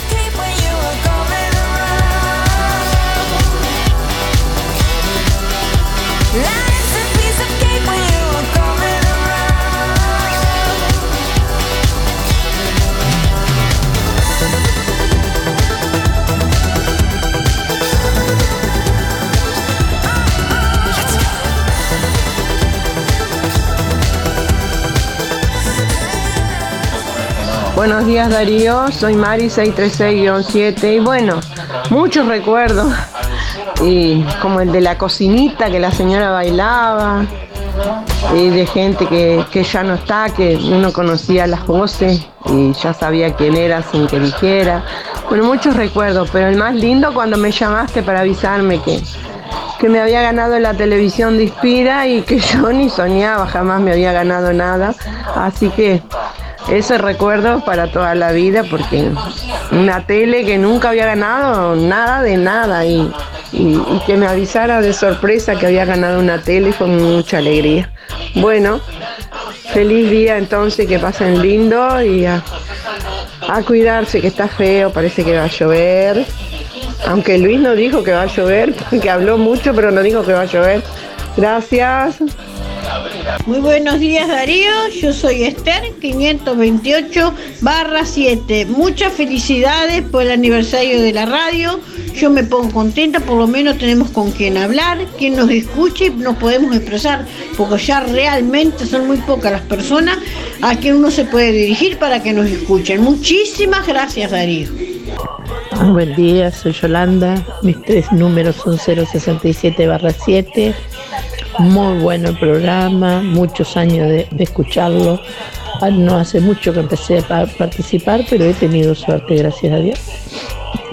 Buenos días Darío, soy Mari 636-7 y bueno, muchos recuerdos y como el de la cocinita que la señora bailaba y de gente que, que ya no está, que uno conocía las voces y ya sabía quién era sin que dijera. Bueno, muchos recuerdos, pero el más lindo cuando me llamaste para avisarme que, que me había ganado la televisión de Inspira y que yo ni soñaba, jamás me había ganado nada. Así que ese recuerdo para toda la vida porque una tele que nunca había ganado nada de nada y, y- que me avisara de sorpresa que había ganado una tele fue mucha alegría. Bueno, feliz día entonces, que pasen lindo y a, a cuidarse que está feo, parece que va a llover. Aunque Luis no dijo que va a llover, porque habló mucho, pero no dijo que va a llover. Gracias. Muy buenos días Darío, yo soy Esther 528 barra 7. Muchas felicidades por el aniversario de la radio. Yo me pongo contenta, por lo menos tenemos con quien hablar, quien nos escuche y nos podemos expresar, porque ya realmente son muy pocas las personas a quien uno se puede dirigir para que nos escuchen. Muchísimas gracias Darío. Buen día, soy Yolanda. Mis tres números son 067 barra 7. Muy bueno el programa, muchos años de, escucharlo. Ah, No hace mucho que empecé a pa- participar, pero he tenido suerte, gracias a Dios.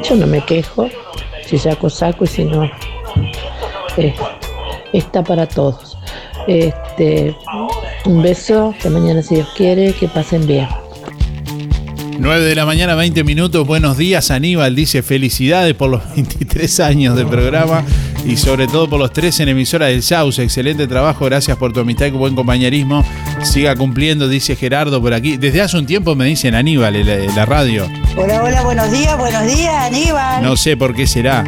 Yo no me quejo, si saco, saco y si no, eh, está para todos. Este, un beso, que mañana si Dios quiere, que pasen bien. 9 de la mañana, 20 minutos. Buenos días, Aníbal. Dice felicidades por los 23 años de programa y sobre todo por los tres en emisora del Sauce. Excelente trabajo, gracias por tu amistad y buen compañerismo. Siga cumpliendo, dice Gerardo por aquí. Desde hace un tiempo me dicen Aníbal en la, en la radio. Hola, hola, buenos días, buenos días, Aníbal. No sé por qué será.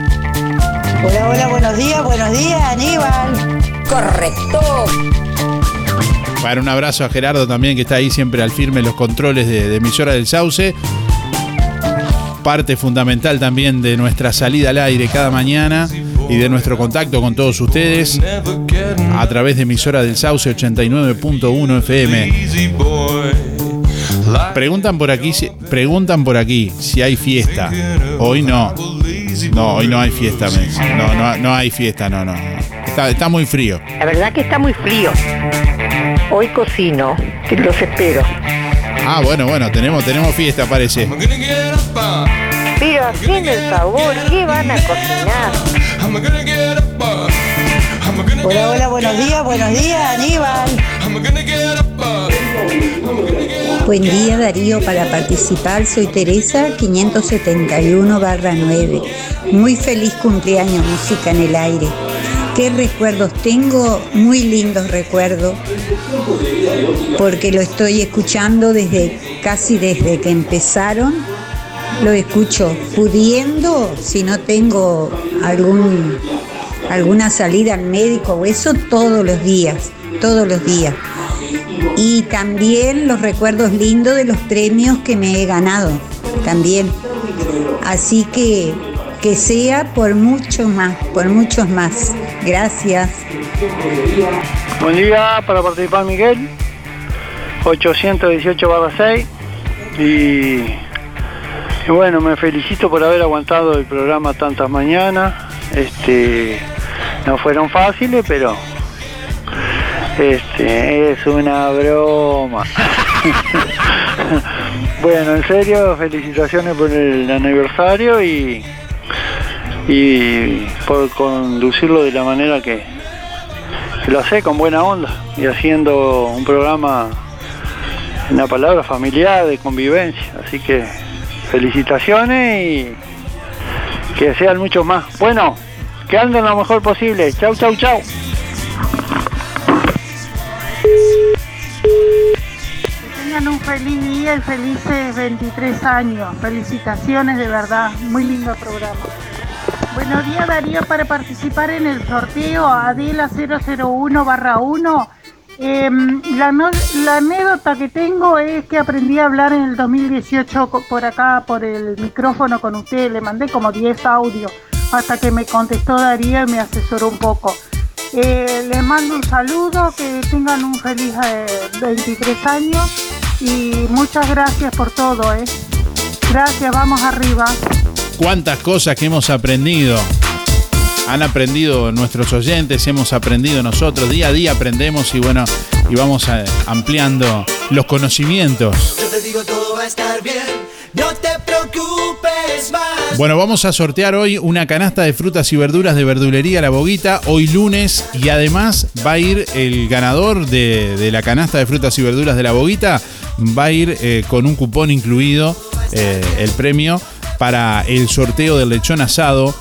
Hola, hola, buenos días, buenos días, Aníbal. Correcto. Para un abrazo a Gerardo también, que está ahí siempre al firme en los controles de, de emisora del Sauce. Parte fundamental también de nuestra salida al aire cada mañana y de nuestro contacto con todos ustedes a través de emisora del Sauce 89.1 FM. Preguntan por aquí, si- preguntan por aquí si hay fiesta. Hoy no. No, hoy no hay fiesta. No, no, no hay fiesta, no, no. Está, está muy frío. La verdad que está muy frío. Hoy cocino, los espero. Ah, bueno, bueno, tenemos, tenemos fiesta, parece. Hacen el favor, ¿qué van a cocinar? Hola, hola, buenos días, buenos días, Aníbal. Buen día Darío, para participar soy Teresa 571 barra 9. Muy feliz cumpleaños Música en el Aire. ¿Qué recuerdos tengo? Muy lindos recuerdos, porque lo estoy escuchando desde casi desde que empezaron. Lo escucho pudiendo, si no tengo algún, alguna salida al médico o eso, todos los días, todos los días y también los recuerdos lindos de los premios que me he ganado también. Así que que sea por mucho más, por muchos más. Gracias. Buen día para participar Miguel, 818 barra 6 y, y bueno, me felicito por haber aguantado el programa tantas mañanas. Este, no fueron fáciles, pero este es una broma. bueno, en serio, felicitaciones por el aniversario y, y por conducirlo de la manera que, lo hace con buena onda y haciendo un programa en la palabra familiar de convivencia. Así que felicitaciones y que sean muchos más. Bueno, que anden lo mejor posible. Chau, chau, chau. Tengan un feliz día y felices 23 años. Felicitaciones de verdad. Muy lindo programa. Buenos días Darío para participar en el sorteo Adela 001 barra 1. Em, la, anécdota que tengo es que aprendí a hablar en el 2018 co- por acá, por el micrófono con ustedes. Le mandé como 10 audios hasta que me contestó Darío y me asesoró un poco. Eh, les mando un saludo, que tengan un feliz eh, 23 años Y muchas gracias por todo, ¿eh? Gracias, vamos arriba. Cuántas cosas que hemos aprendido. Han aprendido nuestros oyentes, hemos aprendido nosotros, día a día aprendemos y bueno, y vamos a- ampliando los conocimientos. Yo te digo todo va a estar bien, no te preocupes más. Bueno, vamos a sortear hoy una canasta de frutas y verduras de verdulería La Boguita, hoy lunes, y además va a ir el ganador de, de la canasta de frutas y verduras de La Boguita, va a ir eh, con un cupón incluido, eh, el premio, para el sorteo del lechón asado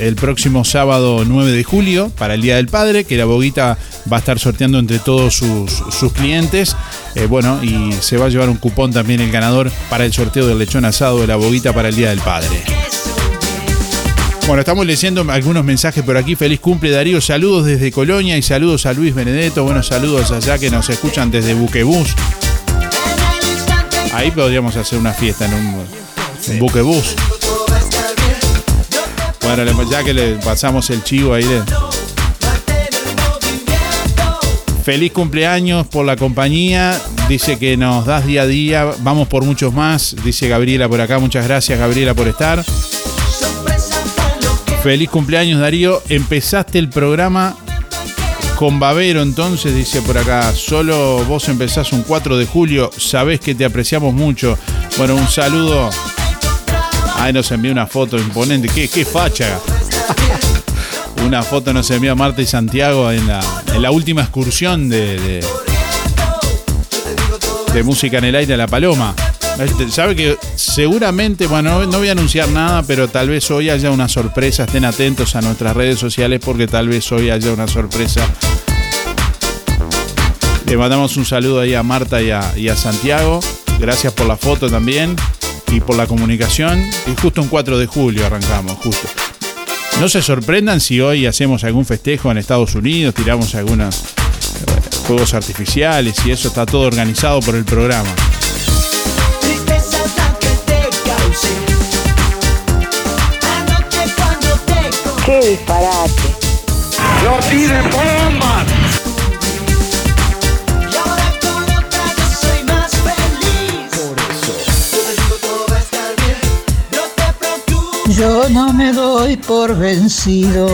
el próximo sábado 9 de julio para el Día del Padre, que la Boguita va a estar sorteando entre todos sus, sus clientes. Eh, bueno, y se va a llevar un cupón también el ganador para el sorteo del lechón asado de la Boguita para el Día del Padre. Bueno, estamos leyendo algunos mensajes por aquí. Feliz cumple Darío, saludos desde Colonia y saludos a Luis Benedetto. Buenos saludos allá que nos escuchan desde Buquebús. Ahí podríamos hacer una fiesta en un, un buquebús. Bueno, ya que le pasamos el chivo ahí. le- Feliz cumpleaños por la compañía. Dice que nos das día a día. Vamos por muchos más. Dice Gabriela por acá. Muchas gracias, Gabriela, por estar. Feliz cumpleaños, Darío. Empezaste el programa con Babero, entonces, dice por acá. Solo vos empezás un 4 de julio. Sabés que te apreciamos mucho. Bueno, un saludo. Ahí nos envió una foto imponente. ¿Qué, qué facha? Una foto nos envió Marta y Santiago en la, en la última excursión de, de, música en el aire a La Paloma. Este, Sabe que seguramente, bueno, no voy a anunciar nada, pero tal vez hoy haya una sorpresa. Estén atentos a nuestras redes sociales porque tal vez hoy haya una sorpresa. Le mandamos un saludo ahí a Marta y a Santiago. Gracias por la foto también y por la comunicación. Y justo un 4 de julio arrancamos, justo. No se sorprendan si hoy hacemos algún festejo en Estados Unidos, tiramos algunos eh, fuegos artificiales y eso está todo organizado por el programa. ¡Qué disparate! ¡No tiren bombas! Yo no me doy por vencido,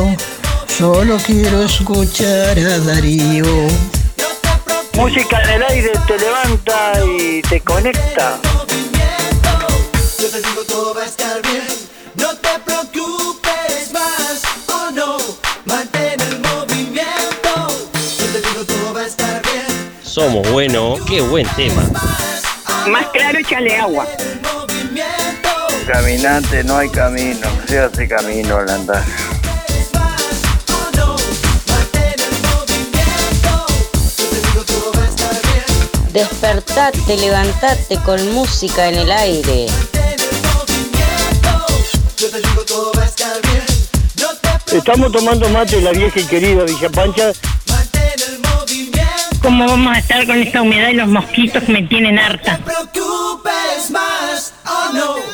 solo quiero escuchar a Darío. Música en el aire te levanta y te conecta. Yo te digo todo va a estar bien, no te preocupes más. Oh no, mantén el movimiento. Yo te digo todo va a estar bien. Somos buenos, qué buen tema. Más claro, échale agua. Caminante no hay camino, se hace camino al andar. Despertate, levantate con música en el aire. Estamos tomando mate la vieja y querida Villa Pancha. ¿Cómo vamos a estar con esta humedad y los mosquitos que me tienen harta?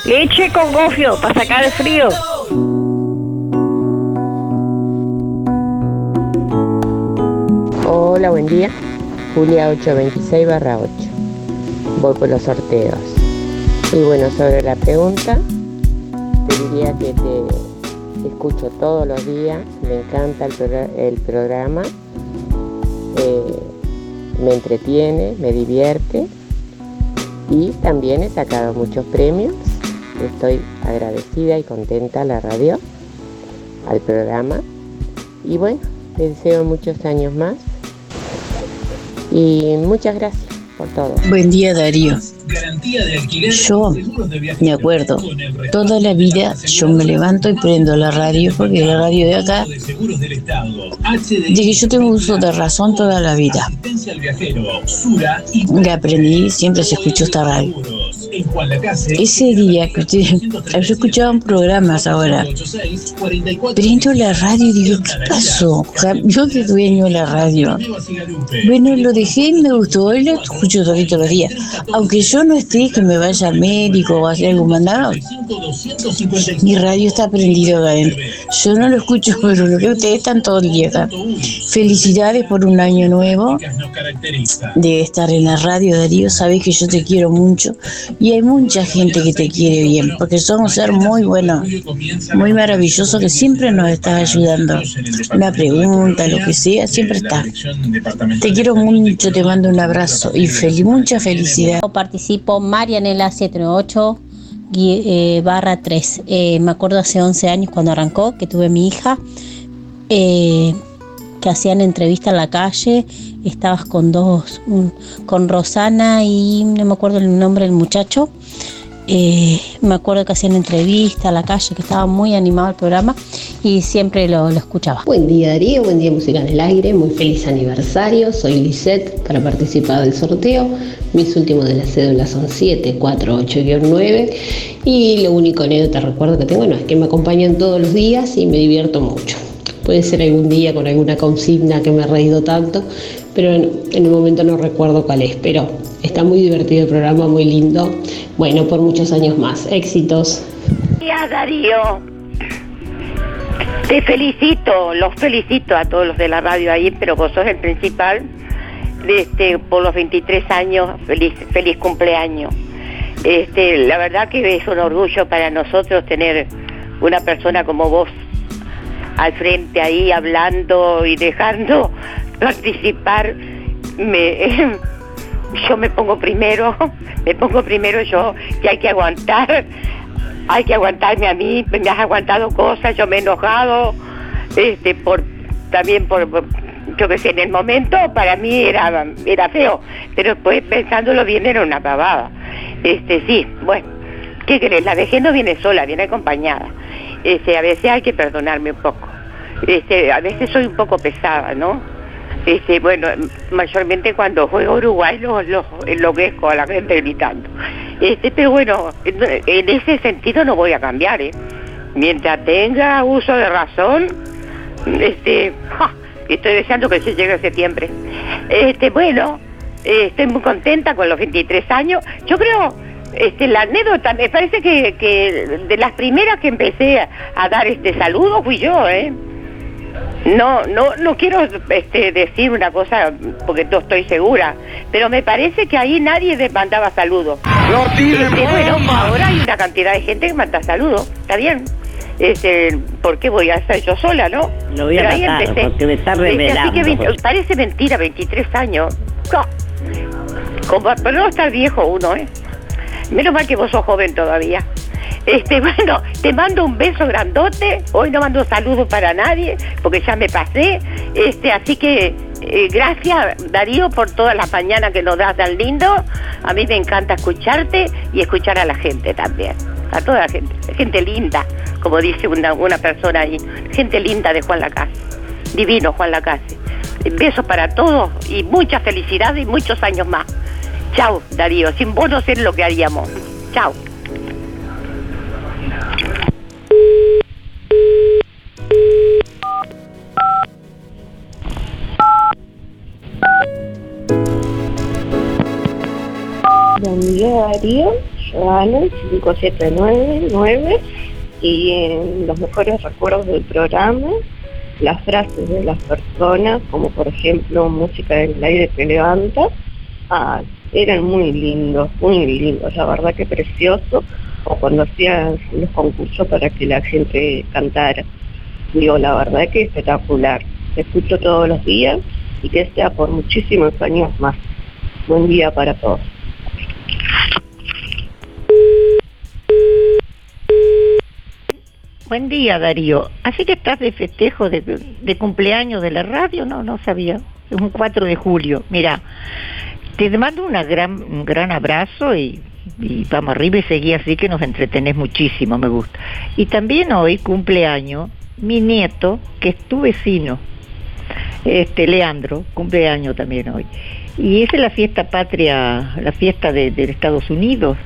Leche con gofio para sacar el frío. Hola, buen día. Julia 826 barra 8. Voy por los sorteos. Y bueno, sobre la pregunta, te diría que te escucho todos los días. Me encanta el, el programa. Eh, me entretiene, me divierte. Y también he sacado muchos premios. Estoy agradecida y contenta a la radio, al programa. Y bueno, te deseo muchos años más. Y muchas gracias por todo. Buen día Darío. Yo me acuerdo, toda la vida yo me levanto y prendo la radio, porque la radio de acá, de que yo tengo uso de razón toda la vida. La aprendí, siempre se escuchó esta radio. Ese día que usted, yo escuchaba programas ahora, prendo la radio y digo, ¿qué pasó? O sea, Yo que dueño de la radio. Bueno, lo dejé y me gustó, y lo escucho todos los días. Aunque yo no esté, que me vaya al médico o a hacer algún mandado, mi radio está prendido acá adentro. Yo no lo escucho, pero lo que ustedes están todo el día acá. Felicidades por un año nuevo de estar en la radio, Darío. Sabes que yo te quiero mucho y hay mucha gente que te quiere bien, porque sos un ser muy bueno, muy maravilloso que siempre nos estás ayudando. Una pregunta, lo que sea, siempre está. Te quiero mucho, te mando un abrazo y feliz, mucha felicidad. Participo Marianela 798 gui- eh, barra 3. Eh, me acuerdo hace 11 años cuando arrancó, que tuve mi hija, eh, que hacían entrevista en la calle. Estabas con dos, con Rosana y no me acuerdo el nombre del muchacho. Eh, me acuerdo que hacían entrevista a la calle, que estaba muy animado el programa y siempre lo, escuchaba. Buen día Darío, buen día Música en el Aire, muy feliz aniversario, soy Lisette para participar del sorteo, mis últimos de la cédula son 748-9 y lo único anécdota recuerdo que tengo no, es que me acompañan todos los días y me divierto mucho. Puede ser algún día con alguna consigna que me he reído tanto, pero en, el momento no recuerdo cuál es, pero está muy divertido el programa, muy lindo. Bueno, por muchos años más. Éxitos. días, Darío. Te felicito, los felicito a todos los de la radio ahí, pero vos sos el principal. Este, por los 23 años, feliz, feliz cumpleaños. Este, la verdad que es un orgullo para nosotros tener una persona como vos al frente ahí hablando y dejando participar. Me, yo me pongo primero, me pongo primero yo, que hay que aguantar, hay que aguantarme a mí, me has aguantado cosas, yo me he enojado, este, por, también por, yo que sé, en el momento para mí era, era feo, pero después pensándolo bien era una pavada. Este, sí, bueno, ¿qué crees? La vejez no viene sola, viene acompañada. Este, a veces hay que perdonarme un poco. Este, a veces soy un poco pesada, ¿no? Este, bueno, mayormente cuando juego Uruguay lo, lo enloquezco a la gente gritando. Este, pero bueno, en ese sentido no voy a cambiar, ¿eh? Mientras tenga uso de razón, este, ¡ja! estoy deseando que se llegue a septiembre. Este, bueno, estoy muy contenta con los 23 años. Yo creo, este, la anécdota, me parece que, que de las primeras que empecé a, a dar este saludo fui yo, ¿eh? No, no, no quiero este, decir una cosa porque no estoy segura, pero me parece que ahí nadie les mandaba saludos. Este, bueno, ahora hay una cantidad de gente que manda saludos, está bien. Este, ¿Por qué voy a ser yo sola, no? Lo voy a Pero ahí empecé. porque me está Este, así que revelando, parece mentira, 23 años. Como, pero no está viejo uno, ¿eh? Menos mal que vos sos joven todavía. Este, bueno, te mando un beso grandote. Hoy no mando saludos para nadie, porque ya me pasé. Este, así que eh, gracias, Darío, por todas las mañanas que nos das tan lindo. A mí me encanta escucharte y escuchar a la gente también. A toda la gente. Gente linda, como dice una, una persona ahí. Gente linda de Juan Lacase. Divino Juan Lacase. Besos para todos y mucha felicidad y muchos años más. Chao, Darío. Sin vos no sé lo que haríamos. Chao. Día Darío, Joana 5799 y en los mejores recuerdos del programa, las frases de las personas, como por ejemplo música del aire que levanta, ah, eran muy lindos, muy lindos, la verdad que precioso, o cuando hacían los concursos para que la gente cantara. Digo, la verdad que espectacular. Te escucho todos los días y que sea por muchísimos años más. Buen día para todos. Buen día, Darío. Así que estás de festejo de, de cumpleaños de la radio, no, no sabía. Es un 4 de julio. Mira, te mando gran, un gran abrazo y, y vamos arriba y seguí así que nos entretenés muchísimo, me gusta. Y también hoy cumpleaños mi nieto, que es tu vecino, este Leandro, cumpleaños también hoy. Y esa es la fiesta patria, la fiesta de, de Estados Unidos.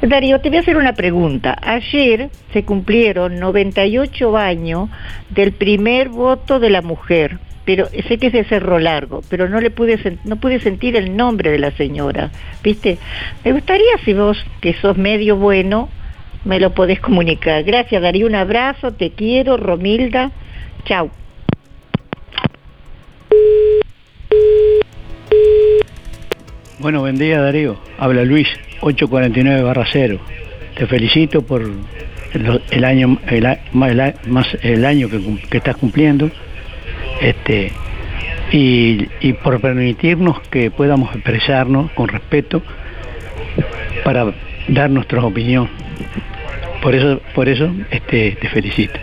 Darío, te voy a hacer una pregunta. Ayer se cumplieron 98 años del primer voto de la mujer, pero sé que es de Cerro Largo, pero no le pude no pude sentir el nombre de la señora, ¿viste? Me gustaría si vos, que sos medio bueno, me lo podés comunicar. Gracias, Darío, un abrazo, te quiero, Romilda. Chau. Bueno, buen día Darío. Habla Luis, 849 barra 0. Te felicito por el, año el, más, el año que, que estás cumpliendo. Este y, y por permitirnos que podamos expresarnos con respeto para dar nuestra opinión. Por eso, por eso este, te felicito.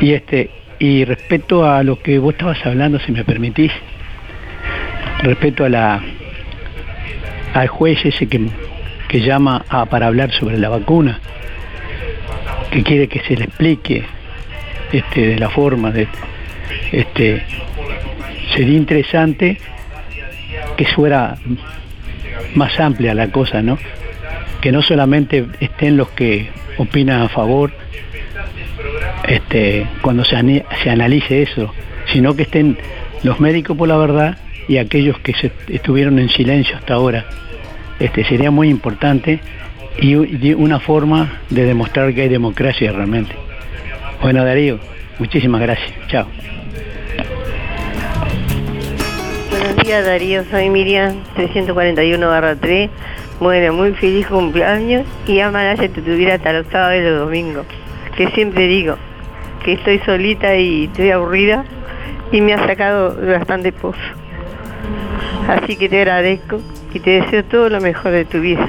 Y este, y respecto a lo que vos estabas hablando, si me permitís, respecto a la al juez ese que, que llama para hablar sobre la vacuna, que quiere que se le explique este, de la forma de este sería interesante que fuera más amplia la cosa, ¿no? Que no solamente estén los que opinan a favor este, cuando se, se analice eso, sino que estén los médicos por la verdad y aquellos que estuvieron en silencio hasta ahora. Este, sería muy importante y, una forma de demostrar que hay democracia realmente. Bueno, Darío, muchísimas gracias. Chao. Buenos días Darío, soy Miriam 341 barra 3. Bueno, muy feliz cumpleaños y amalaya que te tuviera hasta los sábados y los domingos. Que siempre digo que estoy solita y estoy aburrida y me ha sacado bastante pozo. Así que te agradezco y te deseo todo lo mejor de tu vida.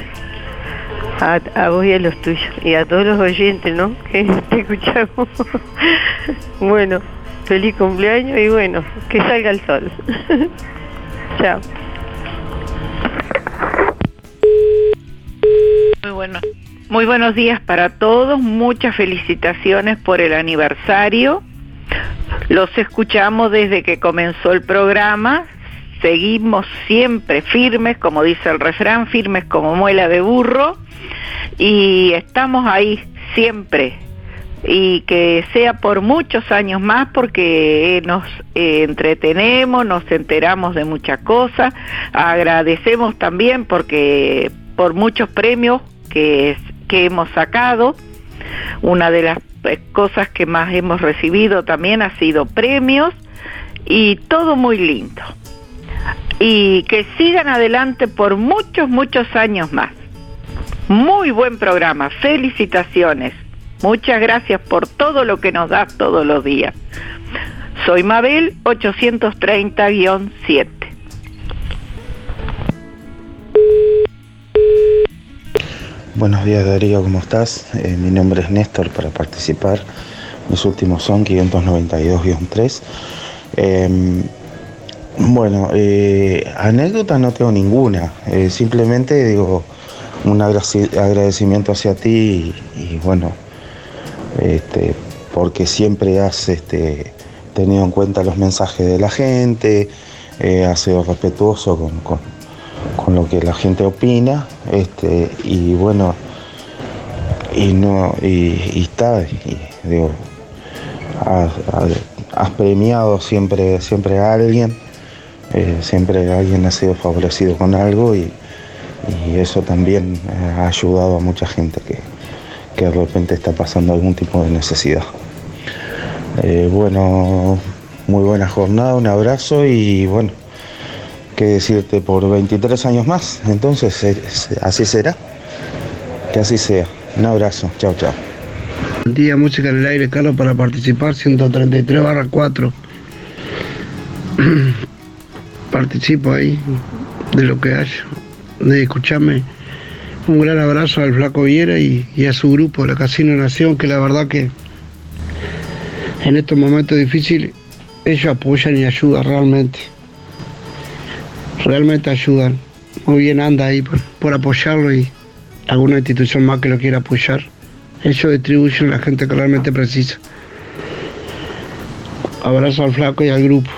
A, a vos y a los tuyos y a todos los oyentes, ¿no? Que te escuchamos. bueno, feliz cumpleaños y bueno, que salga el sol. Chao. Muy bueno. Muy buenos días para todos, muchas felicitaciones por el aniversario. Los escuchamos desde que comenzó el programa, seguimos siempre firmes, como dice el refrán, firmes como muela de burro, y estamos ahí siempre. Y que sea por muchos años más porque nos eh, entretenemos, nos enteramos de muchas cosas, agradecemos también porque por muchos premios que, que hemos sacado, una de las eh, cosas que más hemos recibido también ha sido premios y todo muy lindo. Y que sigan adelante por muchos, muchos años más. Muy buen programa, felicitaciones. Muchas gracias por todo lo que nos das todos los días. Soy Mabel 830-7. Buenos días Darío, ¿cómo estás? Eh, mi nombre es Néstor para participar. Mis últimos son 592-3. Eh, bueno, eh, anécdota no tengo ninguna. Eh, simplemente digo un agradecimiento hacia ti y, bueno, este, porque siempre has este, tenido en cuenta los mensajes de la gente, eh, has sido respetuoso con, con- lo que la gente opina, este, y bueno, y no, y, y está, digo, has- has premiado siempre, siempre a alguien, eh, siempre alguien ha sido favorecido con algo y, eso también eh, ha ayudado a mucha gente que, que de repente está pasando algún tipo de necesidad. Eh, bueno, muy buena jornada, un abrazo y bueno, qué decirte por 23 años más, entonces así será, que así sea. Un abrazo, chao, chao. Día, música en el aire, Carlos, para participar, 133 barra 4. Participo ahí de lo que haya, de escucharme. Un gran abrazo al Flaco Viera y, a su grupo, la Casino Nación, que la verdad que en estos momentos difíciles ellos apoyan y ayudan realmente. Realmente ayudan. Muy bien anda ahí por, por apoyarlo y alguna institución más que lo quiera apoyar. Ellos distribuyen a la gente que realmente precisa. Abrazo al flaco y al grupo.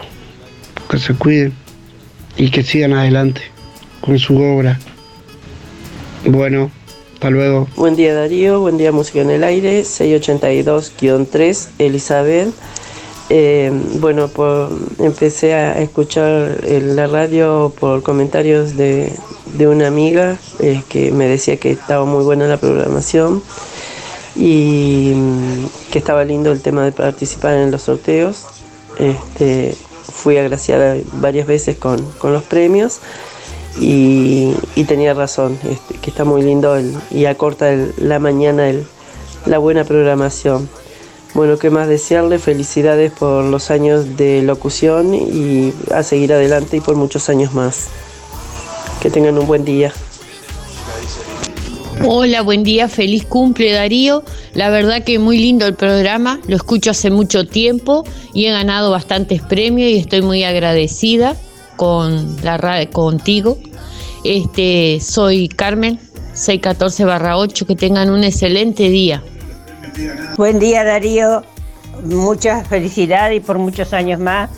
Que se cuiden y que sigan adelante con su obra. Bueno, Hasta luego. Buen día Darío, buen día Música en el Aire, 682-3, Elizabeth. Eh, bueno, por- empecé a escuchar en la radio por comentarios de, de una amiga eh, que me decía que estaba muy buena la programación y mm, que estaba lindo el tema de participar en los sorteos. Este, fui agraciada varias veces con, con los premios y, tenía razón, este, que está muy lindo y acorta la mañana la buena programación. Bueno, ¿qué más desearle? Felicidades por los años de locución y a seguir adelante y por muchos años más. Que tengan un buen día. Hola, buen día, feliz cumple Darío. La verdad que muy lindo el programa, lo escucho hace mucho tiempo y he ganado bastantes premios y estoy muy agradecida con la contigo. Este, soy Carmen, 614-8, que tengan un excelente día. Buen día Darío, muchas felicidades y por muchos años más.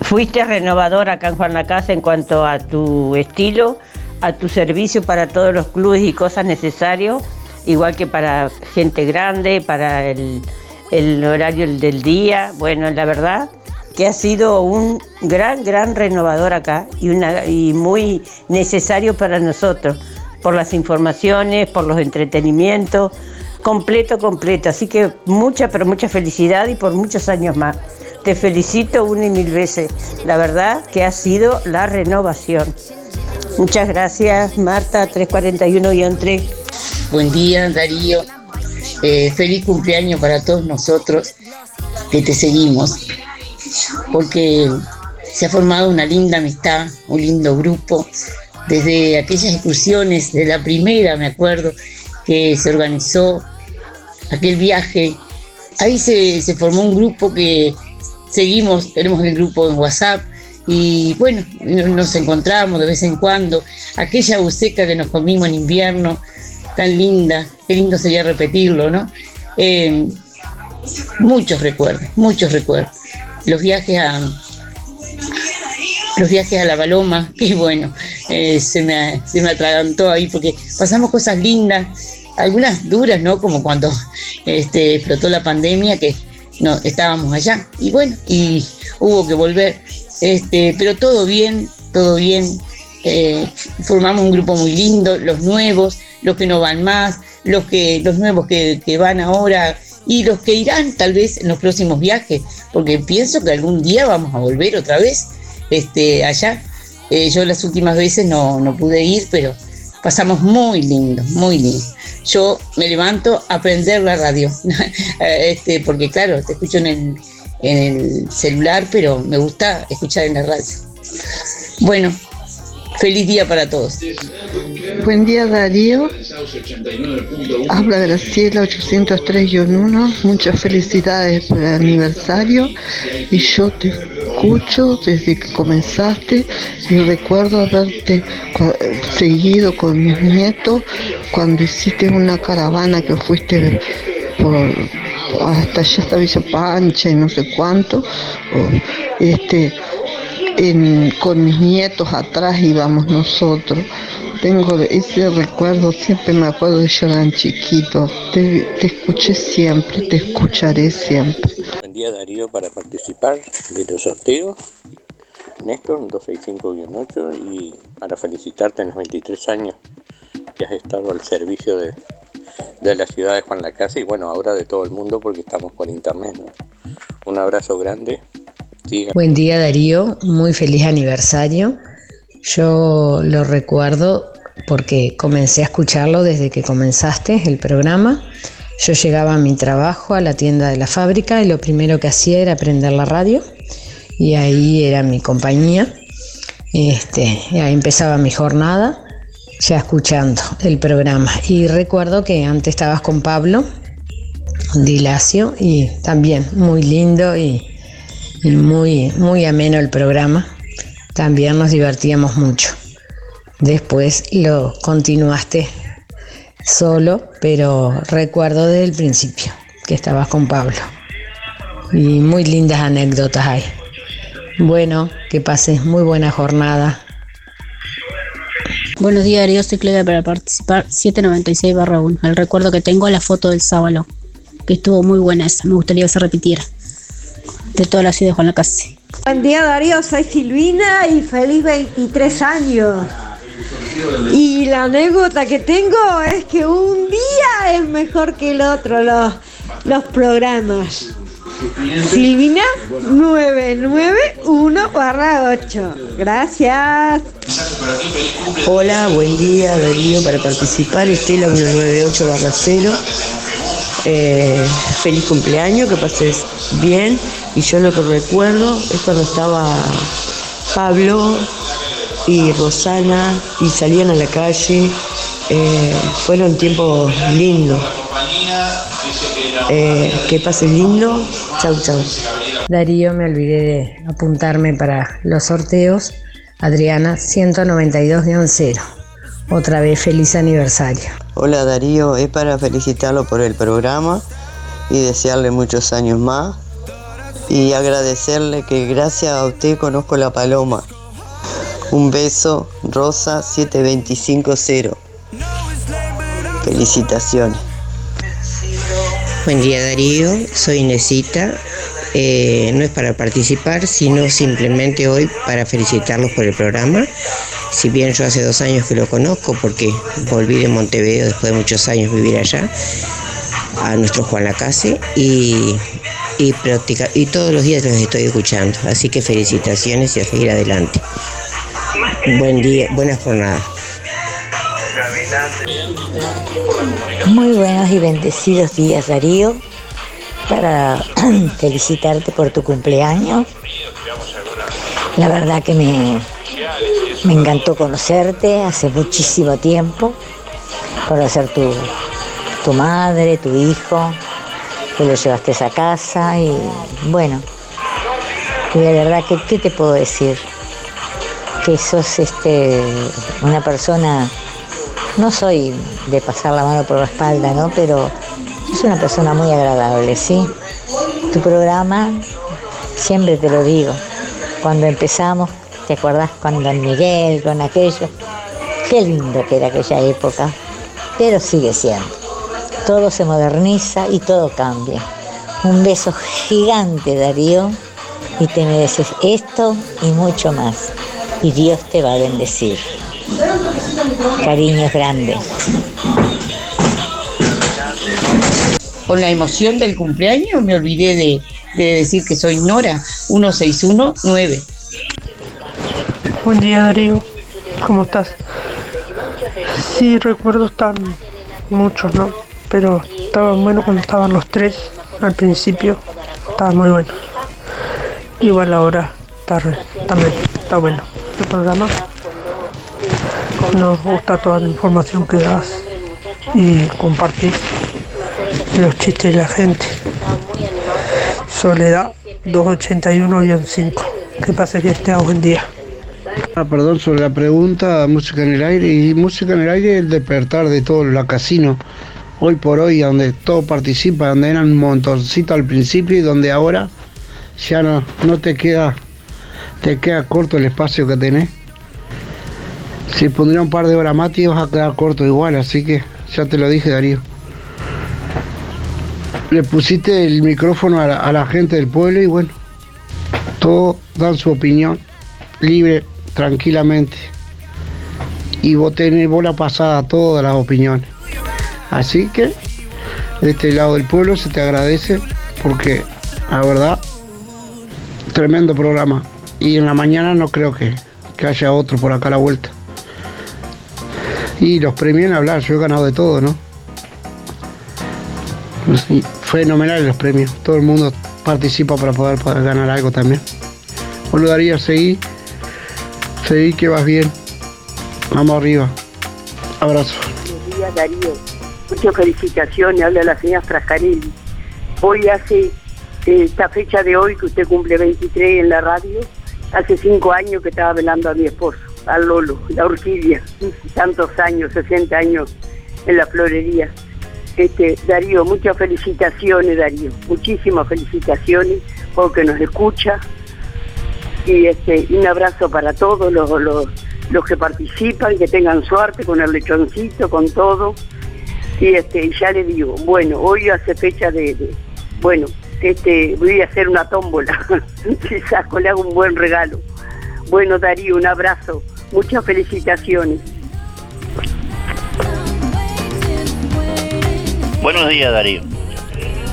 Fuiste renovador acá en Juan la Casa en cuanto a tu estilo, a tu servicio para todos los clubes y cosas necesarias, igual que para gente grande, para el, el horario del día. Bueno, la verdad que ha sido un gran, gran renovador acá y, una, y muy necesario para nosotros, por las informaciones, por los entretenimientos, completo, completo. Así que mucha, pero mucha felicidad y por muchos años más. Te felicito una y mil veces. La verdad que ha sido la renovación. Muchas gracias, Marta, 341-3. Buen día, Darío. Eh, feliz cumpleaños para todos nosotros que te seguimos, porque se ha formado una linda amistad, un lindo grupo, desde aquellas excursiones, de la primera, me acuerdo, que se organizó aquel viaje. Ahí se, se formó un grupo que seguimos, tenemos el grupo en WhatsApp y bueno, nos encontramos de vez en cuando. Aquella buceca que nos comimos en invierno, tan linda, qué lindo sería repetirlo, ¿no? Eh, muchos recuerdos, muchos recuerdos. Los viajes a los viajes a la Paloma, qué bueno, eh, se, me, se me atragantó ahí porque pasamos cosas lindas, algunas duras, ¿no? Como cuando este, explotó la pandemia, que no estábamos allá, y bueno, y hubo que volver, este, pero todo bien, todo bien. eh, formamos un grupo muy lindo, los nuevos, los que no van más, los que, los nuevos que, van ahora y los que irán tal vez en los próximos viajes, porque pienso que algún día vamos a volver otra vez este, allá. Eh, yo las últimas veces no, no pude ir, pero pasamos muy lindo, muy lindo. Yo me levanto a aprender la radio, este, porque claro, te escucho en el, en el celular, pero me gusta escuchar en la radio. Bueno, feliz día para todos. Buen día Darío, habla Graciela 803-1, muchas felicidades por el aniversario y yo te escucho desde que comenzaste y recuerdo haberte seguido con mis nietos cuando hiciste una caravana que fuiste por hasta allá hasta Villa Pancha y no sé cuánto, este con mis nietos atrás íbamos nosotros. Tengo ese recuerdo, siempre me acuerdo de chiquitos. Te, te escuché siempre, te escucharé siempre. Buen día Darío para participar de los sorteos. Néstor 265-8 y para felicitarte en los 23 años que has estado al servicio de, de la ciudad de Juan la Casa y bueno, ahora de todo el mundo porque estamos por internet. Un abrazo grande. Buen día Darío, muy feliz aniversario. Yo lo recuerdo porque comencé a escucharlo desde que comenzaste el programa. Yo llegaba a mi trabajo, a la tienda de la fábrica y lo primero que hacía era prender la radio y ahí era mi compañía. Este, ahí empezaba mi jornada ya escuchando el programa. Y recuerdo que antes estabas con Pablo Dilacio y también muy lindo y, muy, muy ameno el programa. También nos divertíamos mucho. Después lo continuaste solo, pero recuerdo desde el principio que estabas con Pablo. Y muy lindas anécdotas hay. Bueno, que pases muy buena jornada. Buenos días, Darío. Soy Claudia para participar 796 barra 1. El recuerdo que tengo la foto del sábado, que estuvo muy buena esa. Me gustaría que se repitiera. De toda la ciudad de Juan Lacase. Buen día Darío, soy Silvina y feliz 23 años. Y la anécdota que tengo es que un día es mejor que el otro los, los programas. Silvina 991 barra 8. Gracias. Hola, buen día Darío para participar. Estela 198 barra 0. Eh, feliz cumpleaños, que pases bien. Y yo lo que recuerdo es cuando estaba Pablo y Rosana y salían a la calle. Eh, fueron tiempos lindos. Eh, que pases lindo. Chau, chau. Darío, me olvidé de apuntarme para los sorteos. Adriana 192-0. Otra vez feliz aniversario. Hola Darío, es para felicitarlo por el programa y desearle muchos años más y agradecerle que gracias a usted conozco la paloma. Un beso, Rosa 7250. Felicitaciones. Buen día Darío, soy Inesita. Eh, no es para participar, sino simplemente hoy para felicitarlos por el programa. Si bien yo hace dos años que lo conozco, porque volví de Montevideo después de muchos años vivir allá, a nuestro Juan Lacase, y, y, practica- y todos los días los estoy escuchando. Así que felicitaciones y a seguir adelante. Buen día, buena jornada. Muy buenos y bendecidos días, Darío, para felicitarte por tu cumpleaños. La verdad que me, me encantó conocerte hace muchísimo tiempo, conocer tu, tu madre, tu hijo, que lo llevaste a casa y bueno, y de verdad que, ¿qué te puedo decir? Que sos este, una persona no soy de pasar la mano por la espalda, ¿no? Pero es una persona muy agradable, ¿sí? Tu programa, siempre te lo digo, cuando empezamos, ¿te acordás con Don Miguel, con aquello? Qué lindo que era aquella época, pero sigue siendo. Todo se moderniza y todo cambia. Un beso gigante, Darío, y te mereces esto y mucho más. Y Dios te va a bendecir. Cariños grandes. Con la emoción del cumpleaños me olvidé de, de decir que soy Nora 1619. Buen día Darío, ¿cómo estás? Sí, recuerdo están muchos, ¿no? Pero estaban buenos cuando estaban los tres al principio, estaba muy bueno. Igual ahora está re- también está bueno el programa. Nos gusta toda la información que das y compartís los chistes de la gente. Soledad 281-5. Que pase que esté buen día. Ah, perdón, sobre la pregunta, música en el aire. Y música en el aire es el despertar de todo la casino. Hoy por hoy, donde todo participa, donde eran un montoncito al principio y donde ahora ya no, no te queda, te queda corto el espacio que tenés. Si pondría un par de horas más, te ibas a quedar corto igual, así que ya te lo dije, Darío. Le pusiste el micrófono a la, gente del pueblo y bueno, todos dan su opinión libre, tranquilamente. Y vos tenés bola pasada a todas las opiniones. Así que, de este lado del pueblo se te agradece porque, la verdad, tremendo programa. Y en la mañana no creo que, que haya otro por acá a la vuelta. Y los premios en hablar, yo he ganado de todo, ¿no? Sí, fenomenales los premios. Todo el mundo participa para poder, poder ganar algo también. Bueno, Darío, seguí. Seguí que vas bien. Vamos arriba. Abrazo. Buenos días, Darío. Muchas felicitaciones. Habla la señora Frascarelli. Hoy hace eh, esta fecha de hoy que usted cumple 23 en la radio. Hace cinco años que estaba velando a mi esposo, a Lolo, la orquídea. Tantos años, 60 años en la florería. Este, Darío, muchas felicitaciones, Darío. Muchísimas felicitaciones porque nos escucha. Y este, un abrazo para todos los, los, que participan, que tengan suerte con el lechoncito, con todo. Y este, ya le digo, bueno, hoy hace fecha de, bueno, este, voy a hacer una tómbola, saco, le hago un buen regalo. Bueno, Darío, un abrazo, muchas felicitaciones. Buenos días, Darío.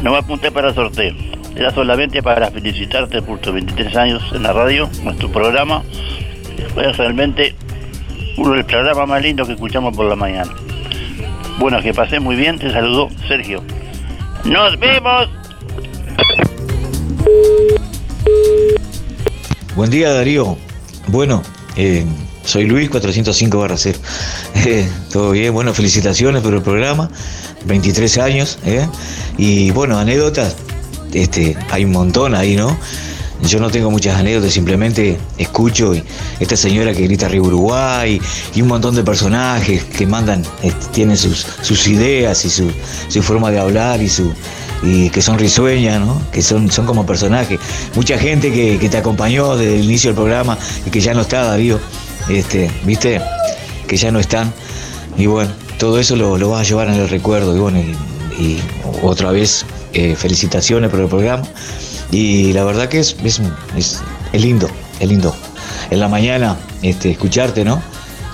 No me apunté para el sorteo. Era solamente para felicitarte por tus 23 años en la radio, nuestro programa. Fue realmente uno de los programas más lindos que escuchamos por la mañana. Bueno, que pasé muy bien. Te saludó Sergio. ¡Nos vemos! Buen día Darío. Bueno, eh, soy Luis 405 barra 0. Eh, Todo bien, bueno, felicitaciones por el programa. 23 años, ¿eh? Y bueno, anécdotas, este, hay un montón ahí, ¿no? Yo no tengo muchas anécdotas, simplemente escucho esta señora que grita arriba Uruguay y un montón de personajes que mandan, este, tienen sus, ideas y su forma de hablar y su y que son risueñas, ¿no? Que son, son como personajes. Mucha gente que, que te acompañó desde el inicio del programa y que ya no está, Darío, este, ¿viste? Que ya no están. Y bueno, todo eso lo, lo vas a llevar en el recuerdo. Y bueno, y, otra vez, eh, felicitaciones por el programa. Y la verdad que es, es, es, es lindo, es lindo. En la mañana este, escucharte, ¿no?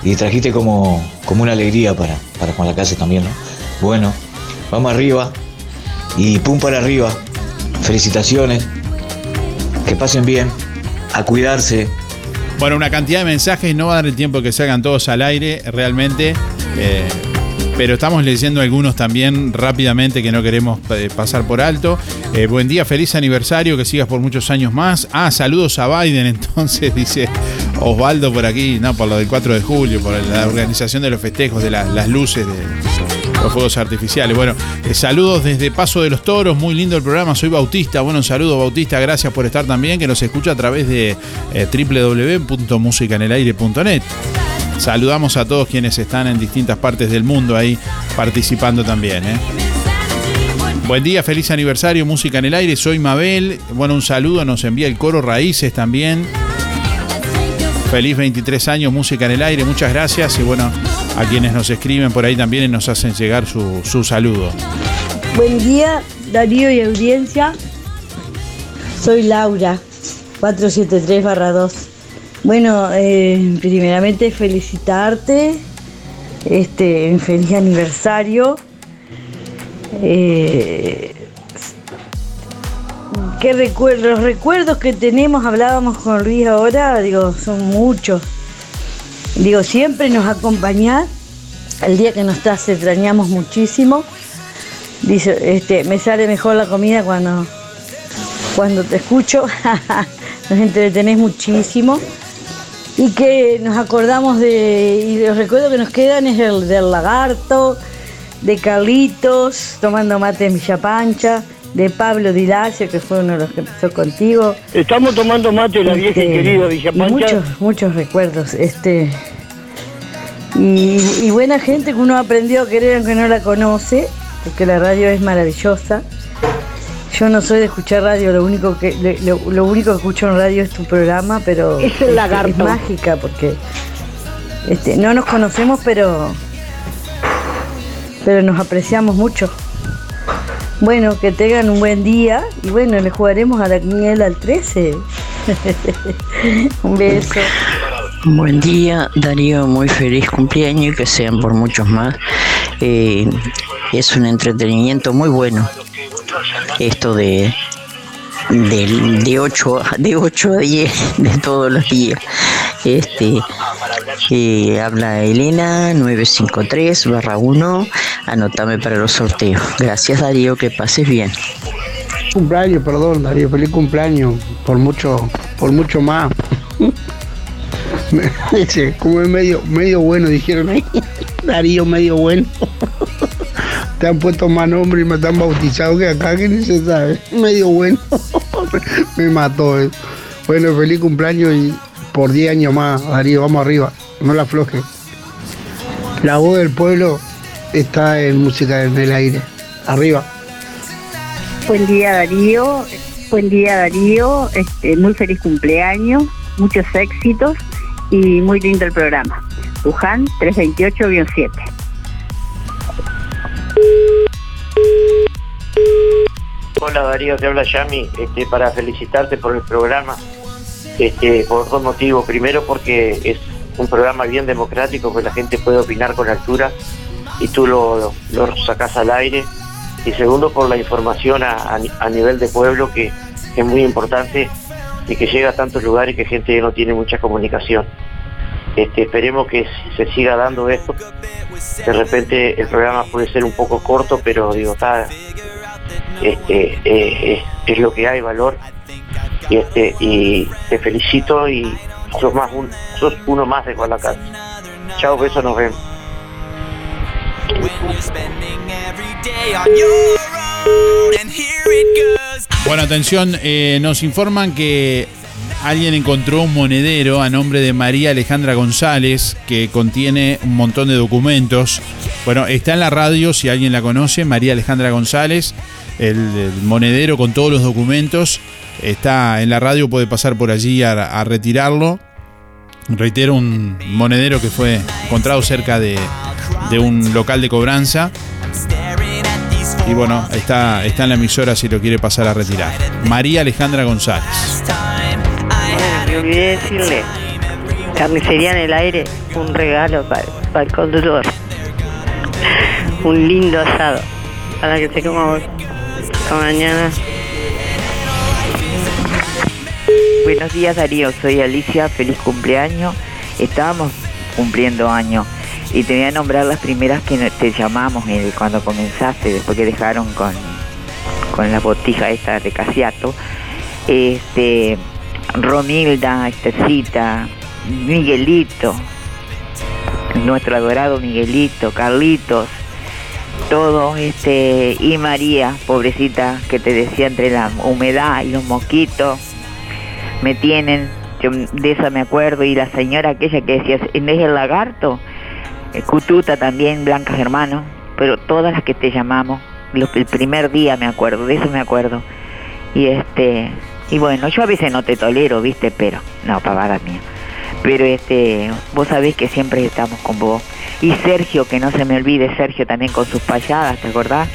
Y trajiste como, como una alegría para, para Juan la Casa también, ¿no? Bueno, vamos arriba y pum para arriba. Felicitaciones. Que pasen bien. A cuidarse. Bueno, una cantidad de mensajes, no va a dar el tiempo que se hagan todos al aire, realmente. eh, pero estamos leyendo algunos también rápidamente que no queremos eh, pasar por alto. Eh, buen día, feliz aniversario, que sigas por muchos años más. Ah, saludos a Biden, entonces, dice Osvaldo por aquí, no, por lo del 4 de julio, por la organización de los festejos, de la- las luces, de los fuegos artificiales. Bueno, eh, saludos desde Paso de los Toros, muy lindo el programa, soy Bautista. Bueno, un saludo Bautista, gracias por estar también, que nos escucha a través de eh. Saludamos a todos quienes están en distintas partes del mundo ahí participando también. ¿eh? Buen día, feliz aniversario, música en el aire. Soy Mabel. Bueno, un saludo, nos envía el coro Raíces también. Feliz 23 años, música en el aire. Muchas gracias. Y bueno, a quienes nos escriben por ahí también y nos hacen llegar su, su saludo. Buen día, Darío y audiencia. Soy Laura, 473-2. Bueno, eh, primeramente felicitarte. Este, feliz aniversario. Eh, ¿Qué recuerdos? Los recuerdos que tenemos, hablábamos con Luis ahora, digo, son muchos. Digo, siempre nos acompañás. El día que no estás, extrañamos muchísimo. Dice, este, me sale mejor la comida cuando, cuando te escucho. nos entretenés muchísimo. Y que nos acordamos de. Y los recuerdos que nos quedan es el del lagarto, de Carlitos, tomando mate en Villa Pancha, de Pablo Dilacio, que fue uno de los que empezó contigo. Estamos tomando mate la vieja y Este, querida Villa Pancha. Muchos, muchos recuerdos. Este, y, y buena gente que uno aprendió a querer aunque no la conoce, porque la radio es maravillosa. Yo no soy de escuchar radio, lo único que lo, lo único que escucho en radio es tu programa, pero Es el lagarto. es mágica porque este, no nos conocemos, pero pero nos apreciamos mucho. Bueno, que tengan un buen día y bueno, le jugaremos a la quiniela al 13. un beso. Buen día, Darío, muy feliz cumpleaños y que sean por muchos más. Eh, es un entretenimiento muy bueno. Esto de, de, de 8, a- de 8 a 10 de todos los días. Este, eh, habla Elena 953 barra 1. Anótame para los sorteos. Gracias Darío, que pases bien. Cumpleaños, perdón, Darío, feliz cumpleaños, por mucho, por mucho más. Como es medio, medio bueno, dijeron ahí, Darío medio bueno. Te han puesto más nombre y me están bautizado que acá que ni se sabe. Medio bueno. me mató eso. Bueno, feliz cumpleaños y por 10 años más, Darío, vamos arriba, no la afloje. La voz del pueblo está en música en el aire. Arriba. Buen día Darío, buen día Darío, este, muy feliz cumpleaños, muchos éxitos y muy lindo el programa. Luján 328-7. Hola Darío, te habla Yami, este, para felicitarte por el programa, este, por dos motivos. Primero porque es un programa bien democrático, que la gente puede opinar con altura y tú lo, lo sacás al aire. Y segundo por la información a, a nivel de pueblo, que es muy importante y que llega a tantos lugares que gente no tiene mucha comunicación. Este, esperemos que se siga dando esto. De repente el programa puede ser un poco corto, pero digo, está, este, eh, eh, es lo que hay, valor. Y, este, y te felicito y sos, más uno más de Guadalajara. Chao, besos, nos vemos. Bueno, atención, eh, nos informan que alguien encontró un monedero a nombre de María Alejandra González que contiene un montón de documentos. Bueno, está en la radio, si alguien la conoce, María Alejandra González, el monedero con todos los documentos. Está en la radio, puede pasar por allí a, retirarlo. Reitero, un monedero que fue encontrado cerca de, un local de cobranza. Y bueno, está, está en la emisora si lo quiere pasar a retirar. María Alejandra González. Me olvidé decirle, carnicería en el aire, un regalo para, para el conductor. Un lindo asado. Para que se coma hoy. Hasta mañana. Buenos días Darío, soy Alicia, feliz cumpleaños. Estábamos cumpliendo años y te voy a nombrar las primeras que te llamamos eh, cuando comenzaste, después que dejaron con, con la botija esta de Casiato. Este, Romilda, Estercita, Miguelito, nuestro adorado Miguelito, Carlitos, todo este y María, pobrecita, que te decía entre la humedad y los mosquitos, me tienen, yo de esa me acuerdo, y la señora aquella que decía, ¿no es el lagarto? Eh, Cututa también, Blanca Germano, pero todas las que te llamamos, los- el primer día me acuerdo, de eso me acuerdo. Y este, y bueno, yo a veces no te tolero, viste, pero, no, pavada mía. Pero este, vos sabés que siempre estamos con vos. Y Sergio, que no se me olvide, Sergio también con sus payadas, ¿te acordás?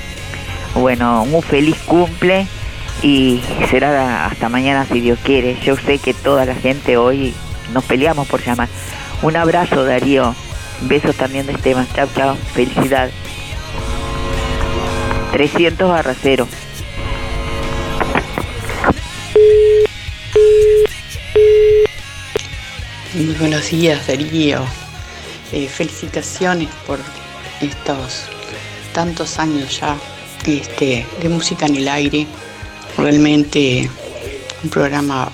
Bueno, un feliz cumple y será hasta mañana si Dios quiere. Yo sé que toda la gente hoy nos peleamos por llamar. Un abrazo, Darío. Besos también de Esteban. Chao, chao. Felicidad. 300 barra cero. Muy buenos días, Darío. Eh, felicitaciones por estos tantos años ya este, de música en el aire. Realmente un programa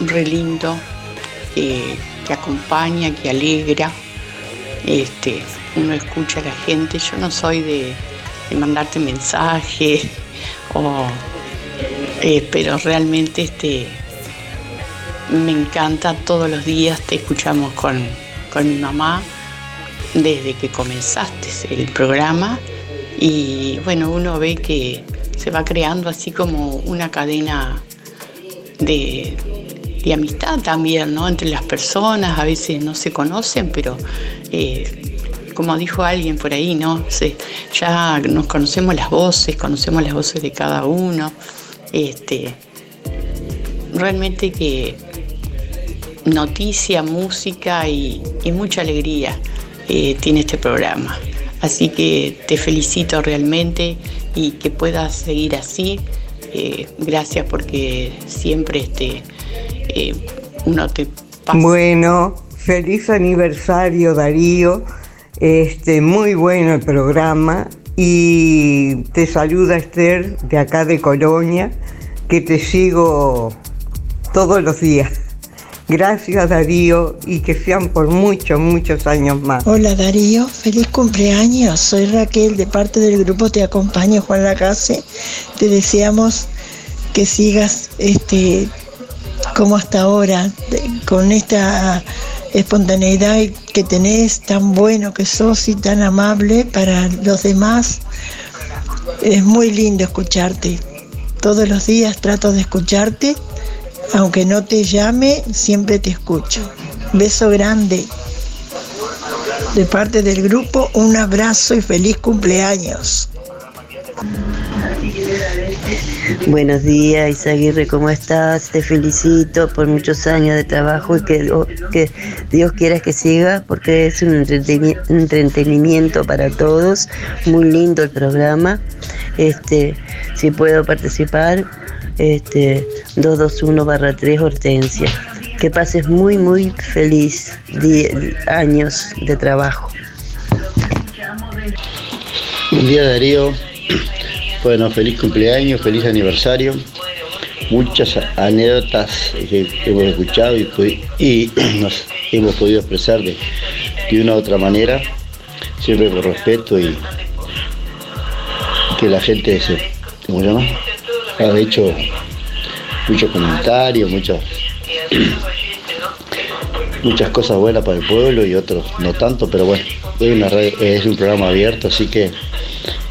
re lindo eh, que acompaña, que alegra. Este, uno escucha a la gente. Yo no soy de, mandarte mensajes, eh, pero realmente este, me encanta todos los días, te escuchamos con, con mi mamá desde que comenzaste el programa y bueno, uno ve que se va creando así como una cadena de, amistad también, ¿no? Entre las personas, a veces no se conocen, pero eh, como dijo alguien por ahí, ¿no? Se- ya nos conocemos las voces, conocemos las voces de cada uno. Este, realmente que noticia, música y, y mucha alegría eh, tiene este programa. Así que te felicito realmente y que puedas seguir así. Eh, gracias porque siempre este, eh, uno te pasa. Bueno, feliz aniversario Darío. Este, muy bueno el programa y te saluda Esther de acá de Colonia, que te sigo todos los días. Gracias Darío y que sean por muchos, muchos años más. Hola Darío, feliz cumpleaños. Soy Raquel de parte del grupo Te Acompaño Juan Lacase. Te deseamos que sigas este como hasta ahora, con esta espontaneidad que tenés, tan bueno que sos y tan amable para los demás. Es muy lindo escucharte. Todos los días trato de escucharte, aunque no te llame, siempre te escucho. Beso grande. De parte del grupo, un abrazo y feliz cumpleaños. Buenos días, Isaguirre, ¿cómo estás? Te felicito por muchos años de trabajo y que, Dios quiera que siga porque es un entreteni- entretenimiento para todos. Muy lindo el programa. Este, si puedo participar, este 221 barra 3 Hortensia. Que pases muy, muy feliz años de trabajo. Buen día Darío. Bueno, feliz cumpleaños, feliz aniversario. Muchas anécdotas que hemos escuchado y, y nos hemos podido expresar de, de una u otra manera, siempre con respeto y que la gente se, ¿cómo se llama? Ha hecho muchos comentarios, muchas muchas cosas buenas para el pueblo y otros no tanto, pero bueno, es, una es un programa abierto, así que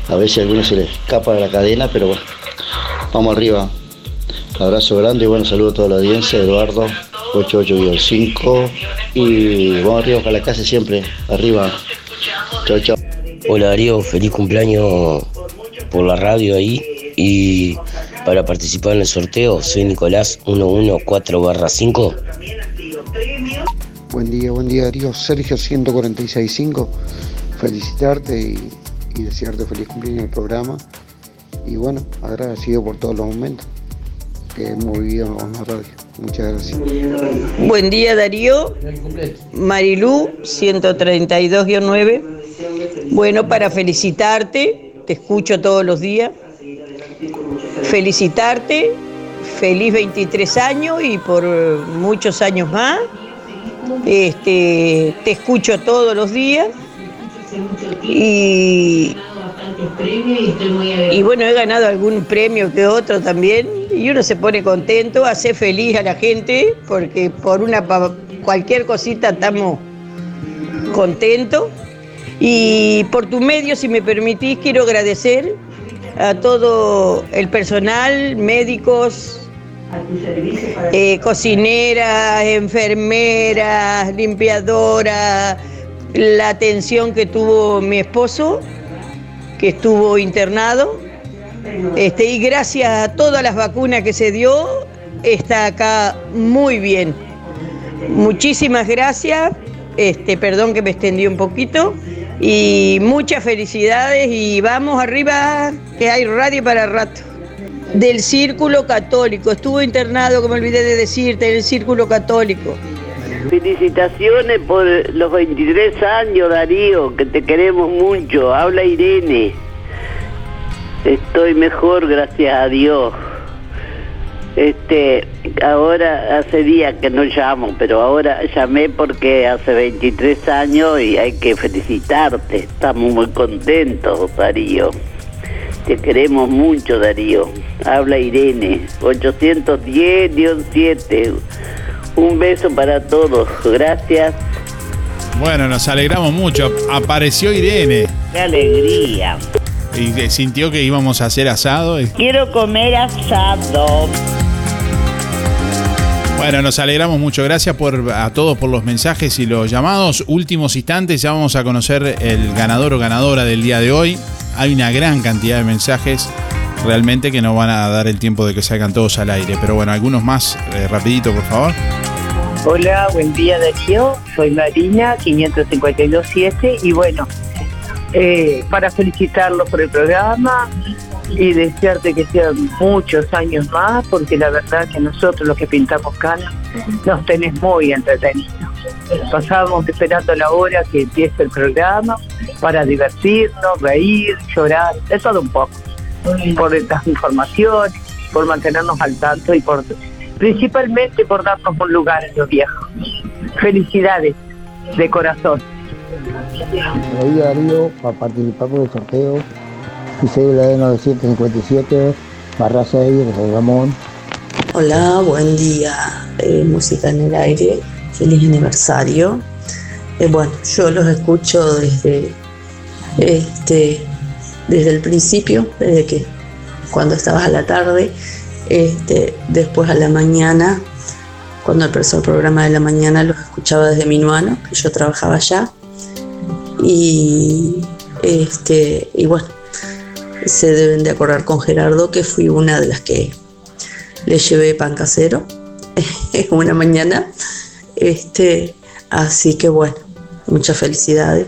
a veces a algunos se les escapa de la cadena, pero bueno, vamos arriba. Abrazo grande y bueno, saludo a toda la audiencia, Eduardo, 88-5 y vamos arriba para la casa siempre, arriba. Chao, chao. Hola Darío, feliz cumpleaños por la radio ahí y para participar en el sorteo soy Nicolás 114 5. Buen día, buen día Darío. Sergio 1465. Felicitarte y, y desearte feliz cumpleaños en el programa. Y bueno, agradecido por todos los momentos que hemos vivido en la radio. Muchas gracias. Buen día Darío, Marilú 132-9. Bueno, para felicitarte, te escucho todos los días. Felicitarte, feliz 23 años y por muchos años más. Este, te escucho todos los días. Y, y bueno, he ganado algún premio que otro también. Y uno se pone contento, hace feliz a la gente, porque por una cualquier cosita estamos contentos. Y por tu medio, si me permitís, quiero agradecer a todo el personal, médicos, eh, cocineras, enfermeras, limpiadoras, la atención que tuvo mi esposo, que estuvo internado. Este, y gracias a todas las vacunas que se dio, está acá muy bien. Muchísimas gracias. Este, perdón que me extendí un poquito. Y muchas felicidades y vamos arriba, que hay radio para rato. Del Círculo Católico. Estuvo internado, como olvidé de decirte, en el Círculo Católico. Felicitaciones por los 23 años, Darío, que te queremos mucho. Habla Irene. Estoy mejor, gracias a Dios. Este, ahora hace días que no llamo, pero ahora llamé porque hace 23 años y hay que felicitarte. Estamos muy contentos, Darío. Te queremos mucho, Darío. Habla Irene, 810-7. Un beso para todos. Gracias. Bueno, nos alegramos mucho. Apareció Irene Qué alegría. y que sintió que íbamos a hacer asado. y- Quiero comer asado. Bueno, nos alegramos mucho. Gracias por, a todos por los mensajes y los llamados. Últimos instantes, ya vamos a conocer el ganador o ganadora del día de hoy. Hay una gran cantidad de mensajes realmente que no van a dar el tiempo de que salgan todos al aire. Pero bueno, algunos más, eh, rapidito, por favor. Hola, buen día Darío, soy Marina, 552.7 y bueno, eh, para felicitarlos por el programa y desearte que sean muchos años más, porque la verdad que nosotros los que pintamos canas nos tenés muy entretenidos. Pasamos esperando la hora que empiece el programa para divertirnos, reír, llorar, de todo un poco, por estas informaciones, por mantenernos al tanto y por principalmente por darnos un lugar en los viejos. Felicidades de corazón. Días Darío, para participar por el sorteo. Y cédula de 957 barra 6 de San Ramón. Hola, buen día. eh, música en el aire. Feliz aniversario. Eh, bueno, yo los escucho desde este desde el principio, desde que cuando estabas a la tarde, este, después a la mañana, cuando empezó el programa de la mañana los escuchaba desde Minuano, que yo trabajaba allá. Y, este, y bueno, se deben de acordar con Gerardo que fui una de las que le llevé pan casero una mañana. Este, así que bueno, muchas felicidades.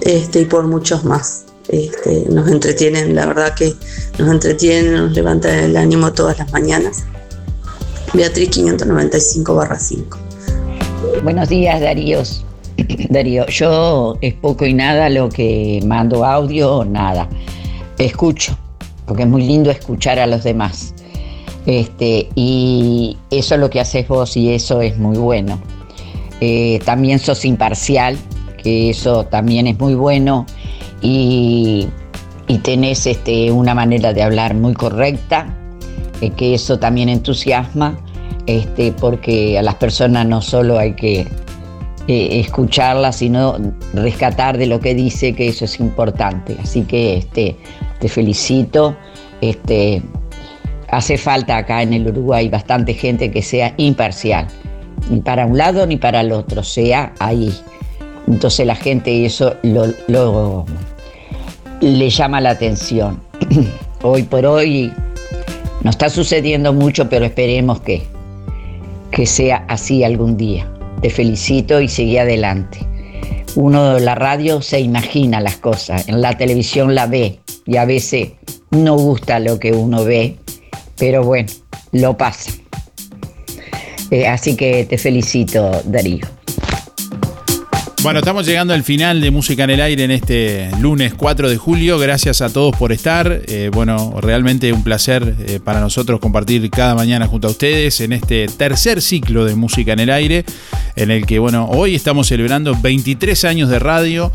Este, y por muchos más. Este, nos entretienen, la verdad que nos entretienen, nos levantan el ánimo todas las mañanas. Beatriz 595 barra 5. Buenos días, Darío. Darío, yo es poco y nada lo que mando audio, nada. Escucho, porque es muy lindo escuchar a los demás. Este, y eso es lo que haces vos y eso es muy bueno. Eh, también sos imparcial, que eso también es muy bueno. Y, tenés este, una manera de hablar muy correcta, eh, que eso también entusiasma, este, porque a las personas no solo hay que eh, escucharlas, sino rescatar de lo que dice, que eso es importante. Así que este, te felicito. Este, hace falta acá en el Uruguay bastante gente que sea imparcial, ni para un lado ni para el otro, sea ahí. Entonces la gente eso lo, le llama la atención. hoy por hoy no está sucediendo mucho, pero esperemos que, que sea así algún día. Te felicito y sigue adelante. Uno de la radio se imagina las cosas, en la televisión la ve y a veces no gusta lo que uno ve, pero bueno, lo pasa. Eh, así que te felicito, Darío. Bueno, estamos llegando al final de Música en el Aire en este lunes 4 de julio. Gracias a todos por estar. Eh, bueno, realmente un placer eh, para nosotros compartir cada mañana junto a ustedes en este tercer ciclo de Música en el Aire, en el que, bueno, hoy estamos celebrando 23 años de radio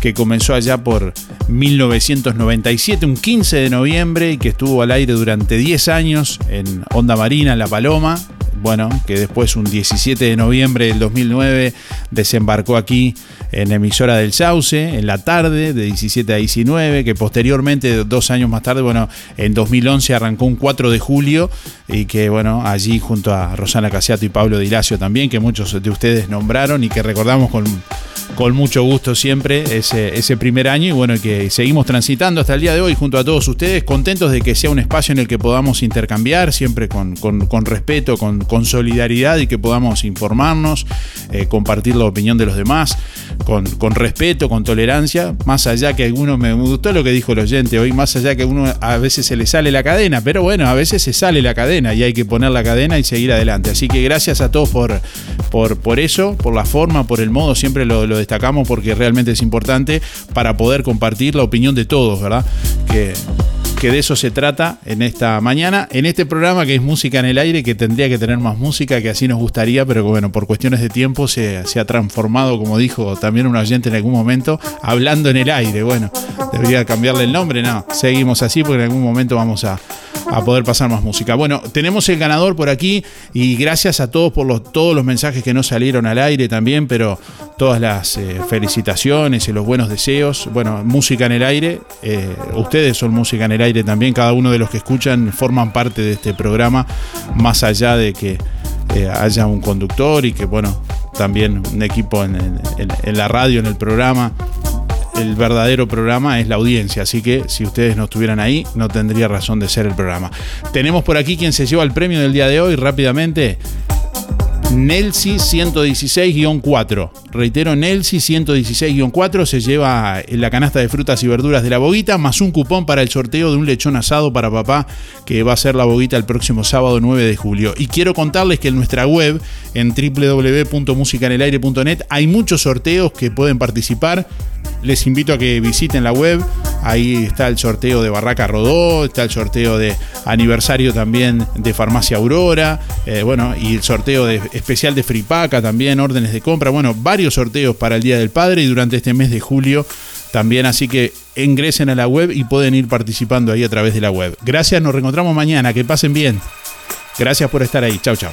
que comenzó allá por 1997, un 15 de noviembre, y que estuvo al aire durante 10 años en Onda Marina, La Paloma, bueno, que después un 17 de noviembre del 2009 desembarcó aquí en emisora del Sauce en la tarde de 17 a 19, que posteriormente, dos años más tarde, bueno, en 2011 arrancó un 4 de julio y que bueno, allí junto a Rosana Casiato y Pablo Dilacio también, que muchos de ustedes nombraron y que recordamos con con mucho gusto siempre ese, ese primer año y bueno, que seguimos transitando hasta el día de hoy junto a todos ustedes, contentos de que sea un espacio en el que podamos intercambiar, siempre con, respeto, con, solidaridad y que podamos informarnos, eh, compartir la opinión de los demás, con, respeto, con tolerancia, más allá que alguno, me gustó lo que dijo el oyente hoy, más allá que a uno a veces se le sale la cadena, pero bueno, a veces se sale la cadena y hay que poner la cadena y seguir adelante. Así que gracias a todos por, por, por eso, por la forma, por el modo, siempre lo, lo destacamos porque realmente es importante para poder compartir la opinión de todos, ¿verdad? Que, que de eso se trata en esta mañana, en este programa que es Música en el Aire, que tendría que tener más música, que así nos gustaría, pero que bueno, por cuestiones de tiempo se, ha transformado, como dijo también un oyente en algún momento, hablando en el aire. Bueno, debería cambiarle el nombre, no, seguimos así porque en algún momento vamos a, poder pasar más música. Bueno, tenemos el ganador por aquí y gracias a todos por todos los mensajes que no salieron al aire también, pero todas las eh, felicitaciones y los buenos deseos. Bueno, música en el aire, eh, ustedes son música en el aire también, cada uno de los que escuchan forman parte de este programa, más allá de que eh, haya un conductor y que, bueno, también un equipo en la radio, en el programa el verdadero programa es la audiencia, así que si ustedes no estuvieran ahí, no tendría razón de ser el programa. Tenemos por aquí quien se lleva el premio del día de hoy rápidamente. Nelsi 116-4. Reitero, Nelsi 116-4 se lleva la canasta de frutas y verduras de la boguita, más un cupón para el sorteo de un lechón asado para papá, que va a ser la boguita el próximo sábado 9 de julio. Y quiero contarles que en nuestra web, en www.musicanelaire.net, hay muchos sorteos que pueden participar. Les invito a que visiten la web. Ahí está el sorteo de Barraca Rodó, está el sorteo de aniversario también de Farmacia Aurora, eh, bueno, y el sorteo de especial de Fripaca también, órdenes de compra, bueno, varios sorteos para el Día del Padre y durante este mes de julio también, así que ingresen a la web y pueden ir participando ahí a través de la web. Gracias, nos reencontramos mañana, que pasen bien. Gracias por estar ahí, chao, chao.